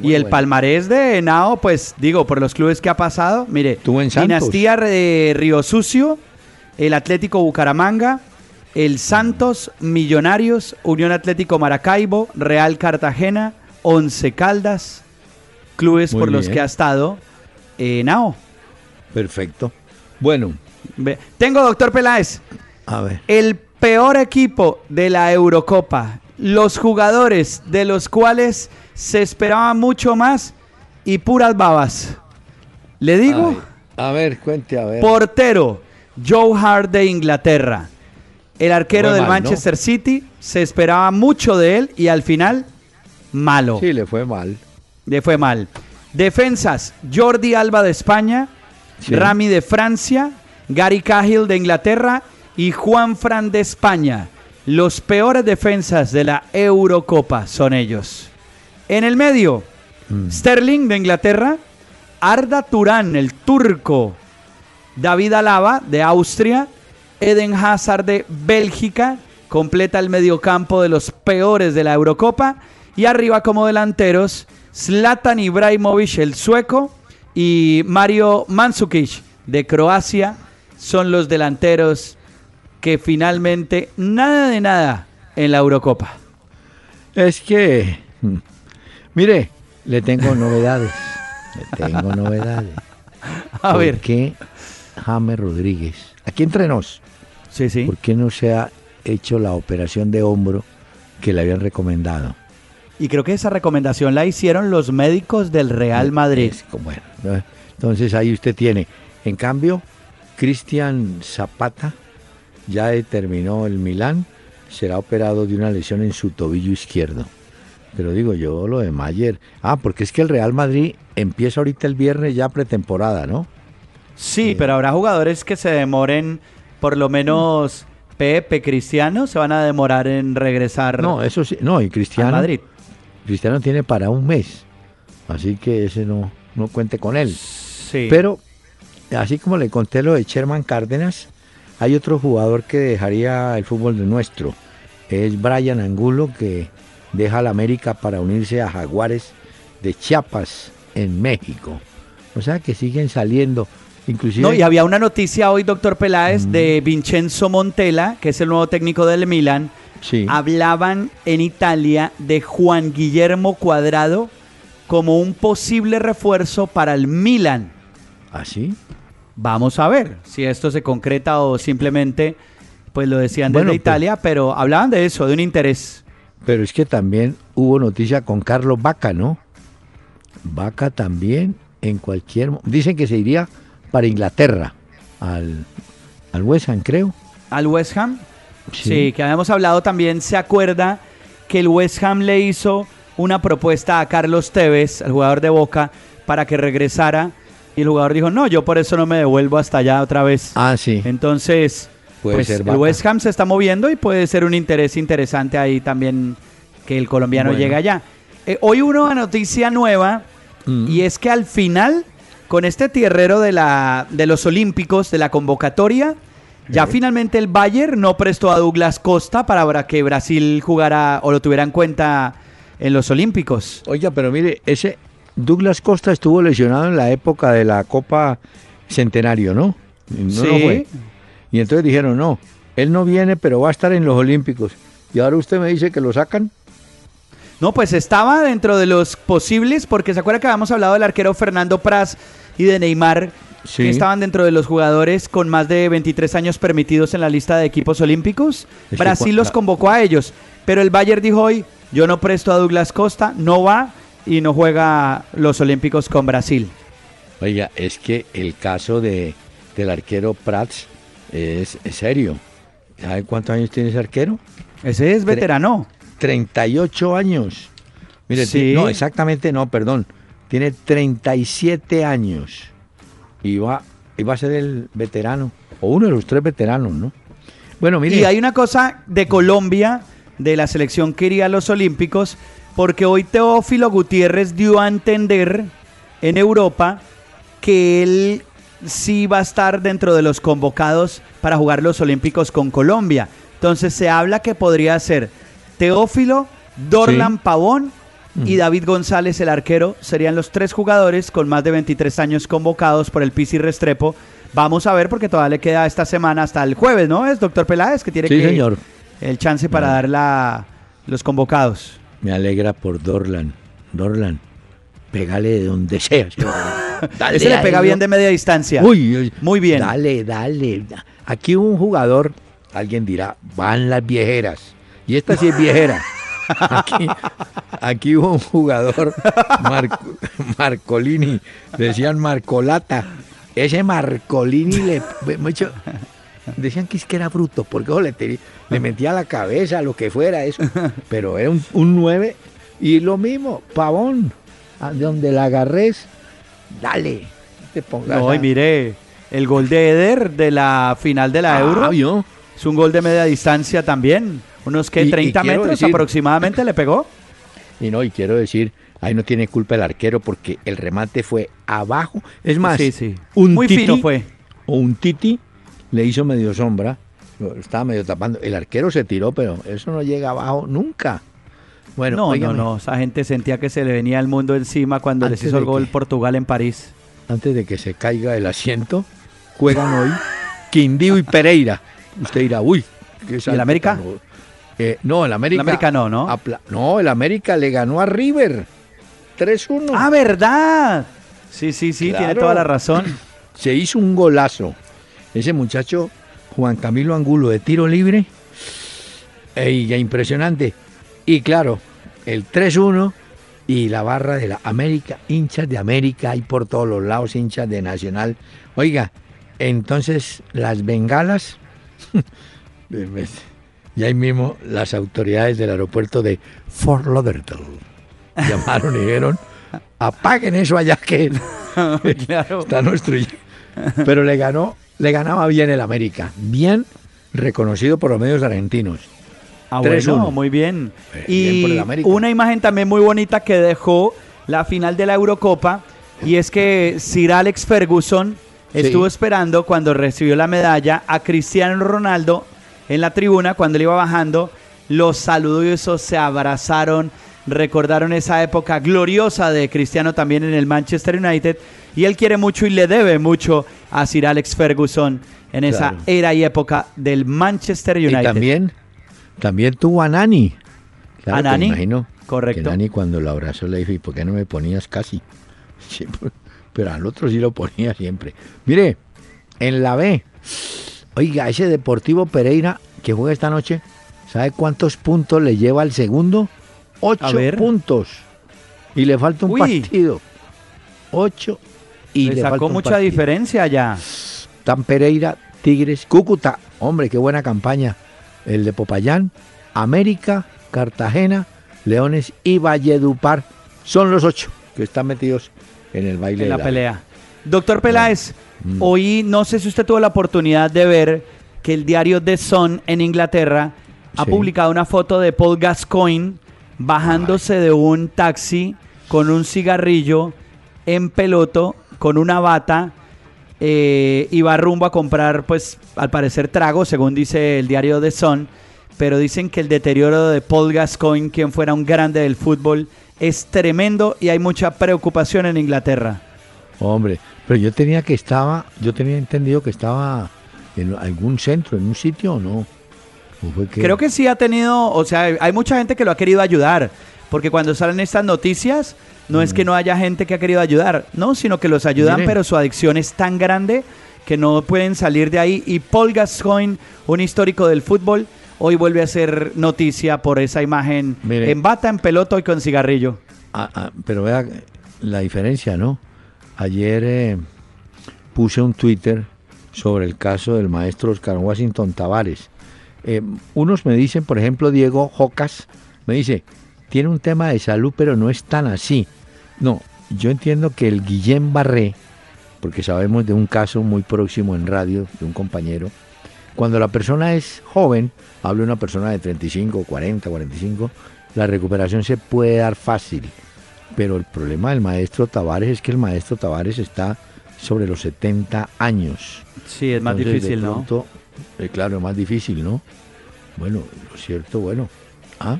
Y el Bueno. palmarés de Henao, pues digo, por los clubes que ha pasado, mire, en. Dinastía de Río Sucio, el Atlético Bucaramanga, el Santos, Millonarios, Unión Atlético Maracaibo, Real Cartagena, Once Caldas, clubes Muy por los que ha estado Henao. Perfecto. Bueno, Ve- Tengo, doctor Peláez, a ver. el peor equipo de la Eurocopa, los jugadores de los cuales se esperaba mucho más y puras babas. Le digo, a ver, cuente, a ver. portero, Joe Hart de Inglaterra. El arquero Fue del mal, ¿no? Manchester City, se esperaba mucho de él y al final, malo. Sí, le fue mal. Le fue mal. Defensas, Jordi Alba de España, Sí. Rami de Francia, Gary Cahill de Inglaterra y Juan Fran de España. Los peores defensas de la Eurocopa son ellos. En el medio, Mm. Sterling de Inglaterra, Arda Turán, el turco, David Alaba de Austria, Eden Hazard de Bélgica, completa el mediocampo de los peores de la Eurocopa, y arriba como delanteros, Zlatan Ibrahimovic, el sueco, y Mario Mandzukic de Croacia, son los delanteros que finalmente nada de nada en la Eurocopa. Es que, mm, mire, le tengo novedades. Le tengo novedades. A ¿Por ver, qué James Rodríguez? Aquí entre nos, sí, sí. ¿por qué no se ha hecho la operación de hombro que le habían recomendado? Y creo que esa recomendación la hicieron los médicos del Real Madrid. Entonces ahí usted tiene. En cambio, Cristian Zapata ya determinó el Milán, será operado de una lesión en su tobillo izquierdo. Pero digo yo lo de Mayer. Ah, porque es que el Real Madrid empieza ahorita el viernes ya pretemporada, ¿no? Sí, pero habrá jugadores que se demoren, por lo menos Pepe, Cristiano, se van a demorar en regresar No, eso sí. No, y a Cristiano. Madrid. Cristiano tiene para un mes. Así que ese no, no cuente con él. Sí. Pero, así como le conté lo de Sherman Cárdenas, hay otro jugador que dejaría el fútbol de nuestro. Es Brian Angulo, que deja la América para unirse a Jaguares de Chiapas, en México. O sea que siguen saliendo. Inclusive, No, y había una noticia hoy, doctor Peláez, de Vincenzo Montella, que es el nuevo técnico del Milan. sí, Hablaban en Italia de Juan Guillermo Cuadrado como un posible refuerzo para el Milan. Así. Vamos a ver si esto se concreta o simplemente, pues lo decían desde Bueno, pues- Italia, pero hablaban de eso, de un interés. Pero es que también hubo noticia con Carlos Vaca, ¿no? Vaca también en cualquier... Dicen que se iría para Inglaterra, al, al West Ham, creo. Al West Ham, Sí. sí. que habíamos hablado también, se acuerda que el West Ham le hizo una propuesta a Carlos Tevez, el jugador de Boca, para que regresara. Y el jugador dijo, no, yo por eso no me devuelvo hasta allá otra vez. Ah, sí. Entonces, Puede pues, ser el. West Ham se está moviendo y puede ser un interés interesante ahí también que el colombiano Bueno. llegue allá. Eh, hoy hubo una noticia nueva Mm. y es que al final, con este tierrero de, la, de los Olímpicos, de la convocatoria, ya finalmente el Bayern no prestó a Douglas Costa para que Brasil jugara o lo tuviera en cuenta en los Olímpicos. Oiga, pero mire, ese Douglas Costa estuvo lesionado en la época de la Copa Centenario, ¿no? No, no Sí. fue. Y entonces dijeron, no, él no viene, pero va a estar en los Olímpicos. Y ahora usted me dice que lo sacan. No, pues estaba dentro de los posibles, porque se acuerda que habíamos hablado del arquero Fernando Praz y de Neymar, Sí. que estaban dentro de los jugadores con más de 23 años permitidos en la lista de equipos olímpicos. Brasil los convocó a ellos, pero el Bayern dijo hoy, yo no presto a Douglas Costa, no va y no juega los olímpicos con Brasil. Oiga, es que el caso de, del arquero Prats es, es serio. ¿Sabe cuántos años tiene ese arquero? Ese es veterano. 38 años. Mire, Sí. no, exactamente no, perdón. Tiene 37 años. Y va, y va a ser el veterano, o uno de los tres veteranos, ¿no? Bueno, mire. Y hay una cosa de Colombia, de la selección que iría a los Olímpicos, porque hoy Teófilo Gutiérrez dio a entender en Europa que él sí va a estar dentro de los convocados para jugar los Olímpicos con Colombia. Entonces se habla que podría ser Teófilo, Dorlan Sí. Pavón y David González, el arquero, serían los tres jugadores con más de 23 años convocados por el Pisi Restrepo. Vamos a ver porque todavía le queda esta semana hasta el jueves, ¿no? Es doctor Peláez que tiene Sí, que señor. el chance para dar la, los convocados. Me alegra por Dorlan. Dorlan, pégale de donde sea. Dale Ese le pega bien de media distancia. Uy, uy, Muy bien. Dale, dale. Aquí hubo un jugador, alguien dirá, van las viejeras. Y esta sí es viejera. Aquí, aquí hubo un jugador, Marco- Marcolini, decían Marcolata. Ese Marcolini le mucho, decían que es que era bruto, porque le, le metía la cabeza, lo que fuera eso. Pero era un, un 9 y lo mismo, Pavón, donde la agarres, dale. Te pongas No, y mire, el gol de Eder de la final de la Ah, Euro ¿vio? es un gol de media distancia también. Unos que Y- y 30 quiero metros decir- aproximadamente le pegó. Y no, y quiero decir, ahí no tiene culpa el arquero porque el remate fue abajo. Es más, Sí, sí. un Muy titi fino fue. o un titi le hizo medio sombra, lo estaba medio tapando. El arquero se tiró, pero eso no llega abajo nunca. Bueno, no, no, óigame, no. Esa gente sentía que se le venía el mundo encima cuando Antes les hizo el gol que- Portugal en París. antes de que se caiga el asiento, juegan hoy Quindío y Pereira. Usted dirá, uy, ¿qué el América? Eh, no, el América. El América no, ¿no? no, el América le ganó a River 3-1. ¡Ah, verdad! Sí, sí, sí, tiene toda la razón. se hizo un golazo. Ese muchacho, Juan Camilo Angulo, de tiro libre. Ey, impresionante. Y claro, el 3-1 y la barra de la América, hinchas de América, hay por todos los lados hinchas de Nacional. Oiga, entonces las bengalas, y ahí mismo las autoridades del aeropuerto de Fort Lauderdale llamaron y dijeron, apaguen eso allá que claro. está nuestro. Pero le ganó, le ganaba bien el América, bien reconocido por los medios argentinos. Ah, 3-1. bueno, muy bien. Eh, Y una imagen también muy bonita que dejó la final de la Eurocopa y es que Sir Alex Ferguson Sí. estuvo esperando cuando recibió la medalla a Cristiano Ronaldo en la tribuna cuando él iba bajando, los saludó y eso se abrazaron, recordaron esa época gloriosa de Cristiano también en el Manchester United y él quiere mucho y le debe mucho a Sir Alex Ferguson en esa Claro. era y época del Manchester United. Y también, también tuvo a Nani. Claro, ¿A que Nani? imagino Correcto. Que Nani cuando lo abrazó le dijo, ¿y por qué no me ponías casi? Siempre, pero al otro sí lo ponía siempre. Mire, en la B, oiga, ese Deportivo Pereira que juega esta noche, ¿sabe cuántos puntos le lleva al segundo? Ocho puntos. Y le falta un Uy. partido. Ocho. Y le, le, falta sacó mucha partido. diferencia ya. Tan Pereira, Tigres, Cúcuta. Hombre, qué buena campaña. El de Popayán, América, Cartagena, Leones y Valledupar. Son los ocho que están metidos en el baile en de la pelea. Doctor Peláez, hoy no sé si usted tuvo la oportunidad de ver que el diario The Sun en Inglaterra ha Sí. publicado una foto de Paul Gascoigne bajándose de un taxi con un cigarrillo en peloto, con una bata, eh, y va rumbo a comprar, pues, al parecer trago, según dice el diario The Sun, pero dicen que el deterioro de Paul Gascoigne, quien fuera un grande del fútbol, es tremendo y hay mucha preocupación en Inglaterra. Hombre, pero yo tenía que estaba, yo tenía entendido que estaba en algún centro, en un sitio o no. ¿O fue que- Creo que sí ha tenido, o sea, hay mucha gente que lo ha querido ayudar, porque cuando salen estas noticias, no es que no haya gente que ha querido ayudar, no, sino que los ayudan, Mire. pero su adicción es tan grande que no pueden salir de ahí. Y Paul Gascoigne, un histórico del fútbol, hoy vuelve a ser noticia por esa imagen Mire. en bata, en pelota y con cigarrillo. Ah, ah, pero vea la diferencia, ¿no? Ayer eh, puse un Twitter sobre el caso del maestro Oscar Washington Tavares. Eh, unos me dicen, por ejemplo, Diego Jocas, me dice, tiene un tema de salud, pero no es tan así. No, yo entiendo que el Guillén Barré, porque sabemos de un caso muy próximo en radio de un compañero, cuando la persona es joven, hablo de una persona de 35, 40, 45, la recuperación se puede dar fácil. Pero el problema del maestro Tavares es que el maestro Tavares está sobre los 70 años. Sí, es más Entonces, de difícil, ¿no? pronto, eh, claro, es más difícil, ¿no? Bueno, lo cierto, bueno. ¿ah?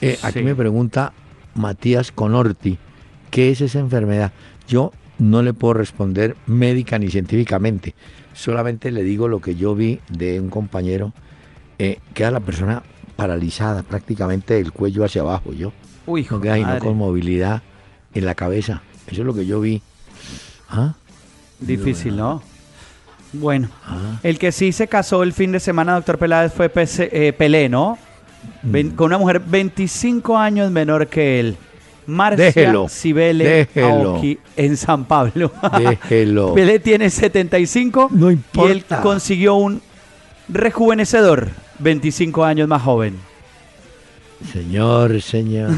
Eh, aquí me pregunta Matías Conorti, ¿qué es esa enfermedad? Yo no le puedo responder médica ni científicamente, solamente le digo lo que yo vi de un compañero, eh, queda la persona paralizada prácticamente del cuello hacia abajo, yo. Uy, hijo No queda sino con movilidad en la cabeza. Eso es lo que yo vi. ¿Ah? Difícil, ¿no? Bueno, Ah. el que sí se casó el fin de semana, doctor Peláez, fue Pese- eh, Pelé, ¿no? Mm. con una mujer 25 años menor que él. Marcia Déjelo, Cibele déjelo. Aoki en San Pablo. Déjelo. Pelé tiene 75 No y él importa. consiguió un rejuvenecedor 25 años más joven. Señor, señor.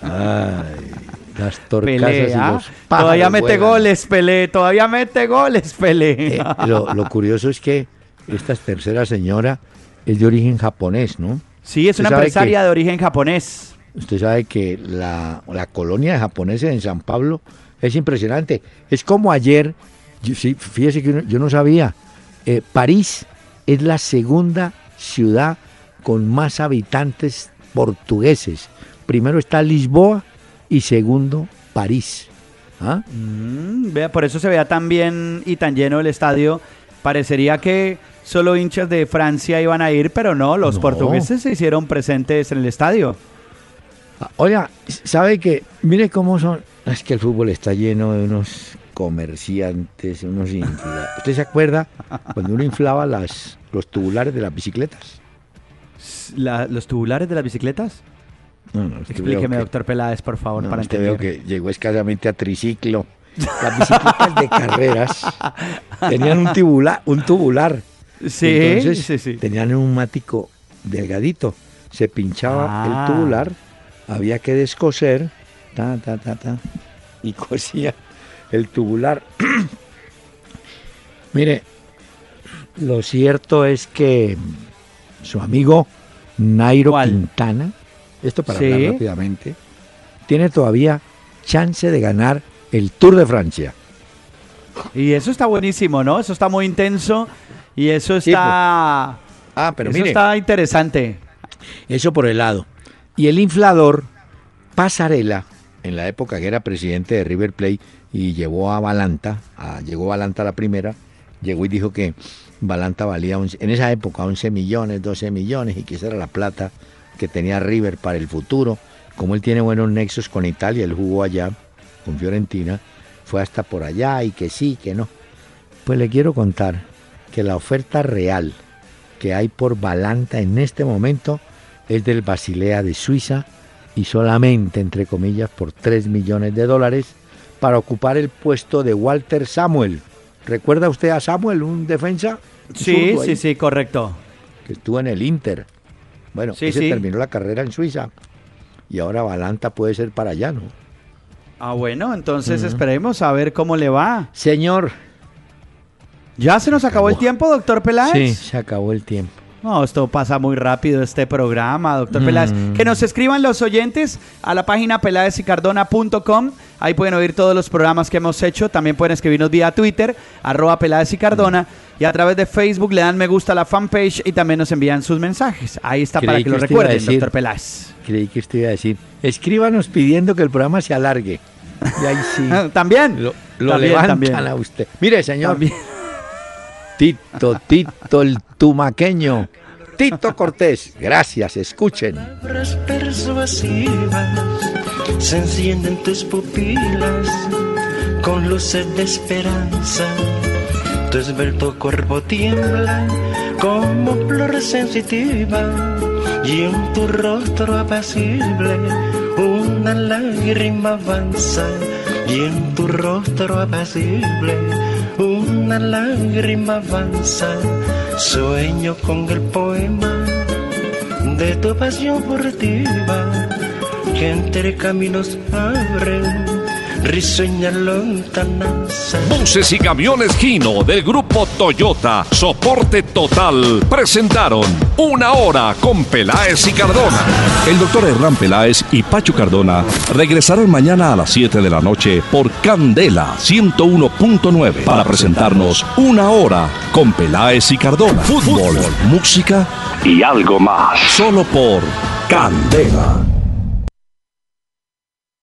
Ay, las torcasas Pelé, y ¿ah? los Todavía mete goles, Pelé. Todavía mete goles, Pelé. Eh, lo, lo curioso es que esta tercera señora es de origen japonés, ¿no? sí, es ¿Usted una empresaria que- de origen japonés. Usted sabe que la, la colonia de japoneses en San Pablo es impresionante. Es como ayer, yo- sí, fíjese que yo no sabía, eh, París es la segunda ciudad con más habitantes portugueses. Primero está Lisboa y segundo París. ¿Ah? Mm, vea, por eso se vea tan bien y tan lleno el estadio. Parecería que solo hinchas de Francia iban a ir, pero no, los No. portugueses se hicieron presentes en el estadio. Ah, Oiga, ¿sabe que Mire cómo son. Es que el fútbol está lleno de unos comerciantes, unos ¿Usted se acuerda cuando uno inflaba las, los tubulares de las bicicletas? La- ¿Los tubulares de las bicicletas? No, no, Explíqueme, veo que- doctor Peláez, por favor, no, para usted veo entender. que llegó escasamente a triciclo. Las bicicletas de carreras tenían un tubular, un tubular. Sí, Entonces sí, sí. tenían un neumático delgadito. Se pinchaba Ah. el tubular, había que descoser, ta, ta, ta, ta, y cosía el tubular. Mire, lo cierto es que su amigo Nairo ¿Cuál? Quintana, esto para Sí. hablar rápidamente, tiene todavía chance de ganar el Tour de Francia. Y eso está buenísimo, ¿no? Eso está muy intenso y eso Sí, está... Ah, pero eso mire, está interesante. Eso por el lado. Y el inflador, Pasarela, en la época que era presidente de River Plate y llevó a Balanta, llegó Balanta a la primera, llegó y dijo que Balanta valía, 11 en esa época, 11 millones, 12 millones y que esa era la plata que tenía River para el futuro. Como él tiene buenos nexos con Italia, él jugó allá, con Fiorentina, fue hasta por allá y que sí, que no. Pues le quiero contar que la oferta real que hay por Balanta en este momento es del Basilea de Suiza y solamente, entre comillas, por 3 millones de dólares para ocupar el puesto de Walter Samuel. ¿Recuerda usted a Samuel, un defensa? Sí, sí, sí, correcto. Que estuvo en el Inter. Bueno, Sí, ese sí. terminó la carrera en Suiza y ahora Balanta puede ser para allá, ¿no? Ah, bueno, entonces esperemos a ver cómo le va. Señor. ¿Ya se nos acabó el Acabó. tiempo, doctor Peláez? Sí, se acabó el tiempo. No, esto pasa muy rápido este programa, doctor Peláez. Mm. Que nos escriban los oyentes a la página peladesicardona.com. Ahí pueden oír todos los programas que hemos hecho. También pueden escribirnos vía Twitter, arroba Peláez y Cardona. Y a través de Facebook le dan me gusta a la fanpage y también nos envían sus mensajes. Ahí está para que que lo recuerden, decir- doctor Peláez. Creí que usted iba a decir, escríbanos pidiendo que el programa se alargue. Y ahí sí. También. Lo, lo También, levantan también. a usted. Mire, señor. También. Tito, Tito, el tumaqueño. Tito Cortés. Gracias, escuchen. palabras persuasivas se encienden tus pupilas con luces de esperanza. Tu esbelto cuerpo tiembla como flor sensitiva y en tu rostro apacible una lágrima avanza y en tu rostro apacible una lágrima avanza. Sueño con el poema de tu pasión furtiva que entre caminos abren risueña lontananza. Buses y camiones Gino del grupo Toyota, soporte total, presentaron Una Hora con Peláez y Cardona. El doctor Hernán Peláez y Pacho Cardona regresarán mañana a las 7 de la noche por Candela 101.9 para presentarnos Una Hora con Peláez y Cardona. Fútbol, música y algo más. Solo por Candela.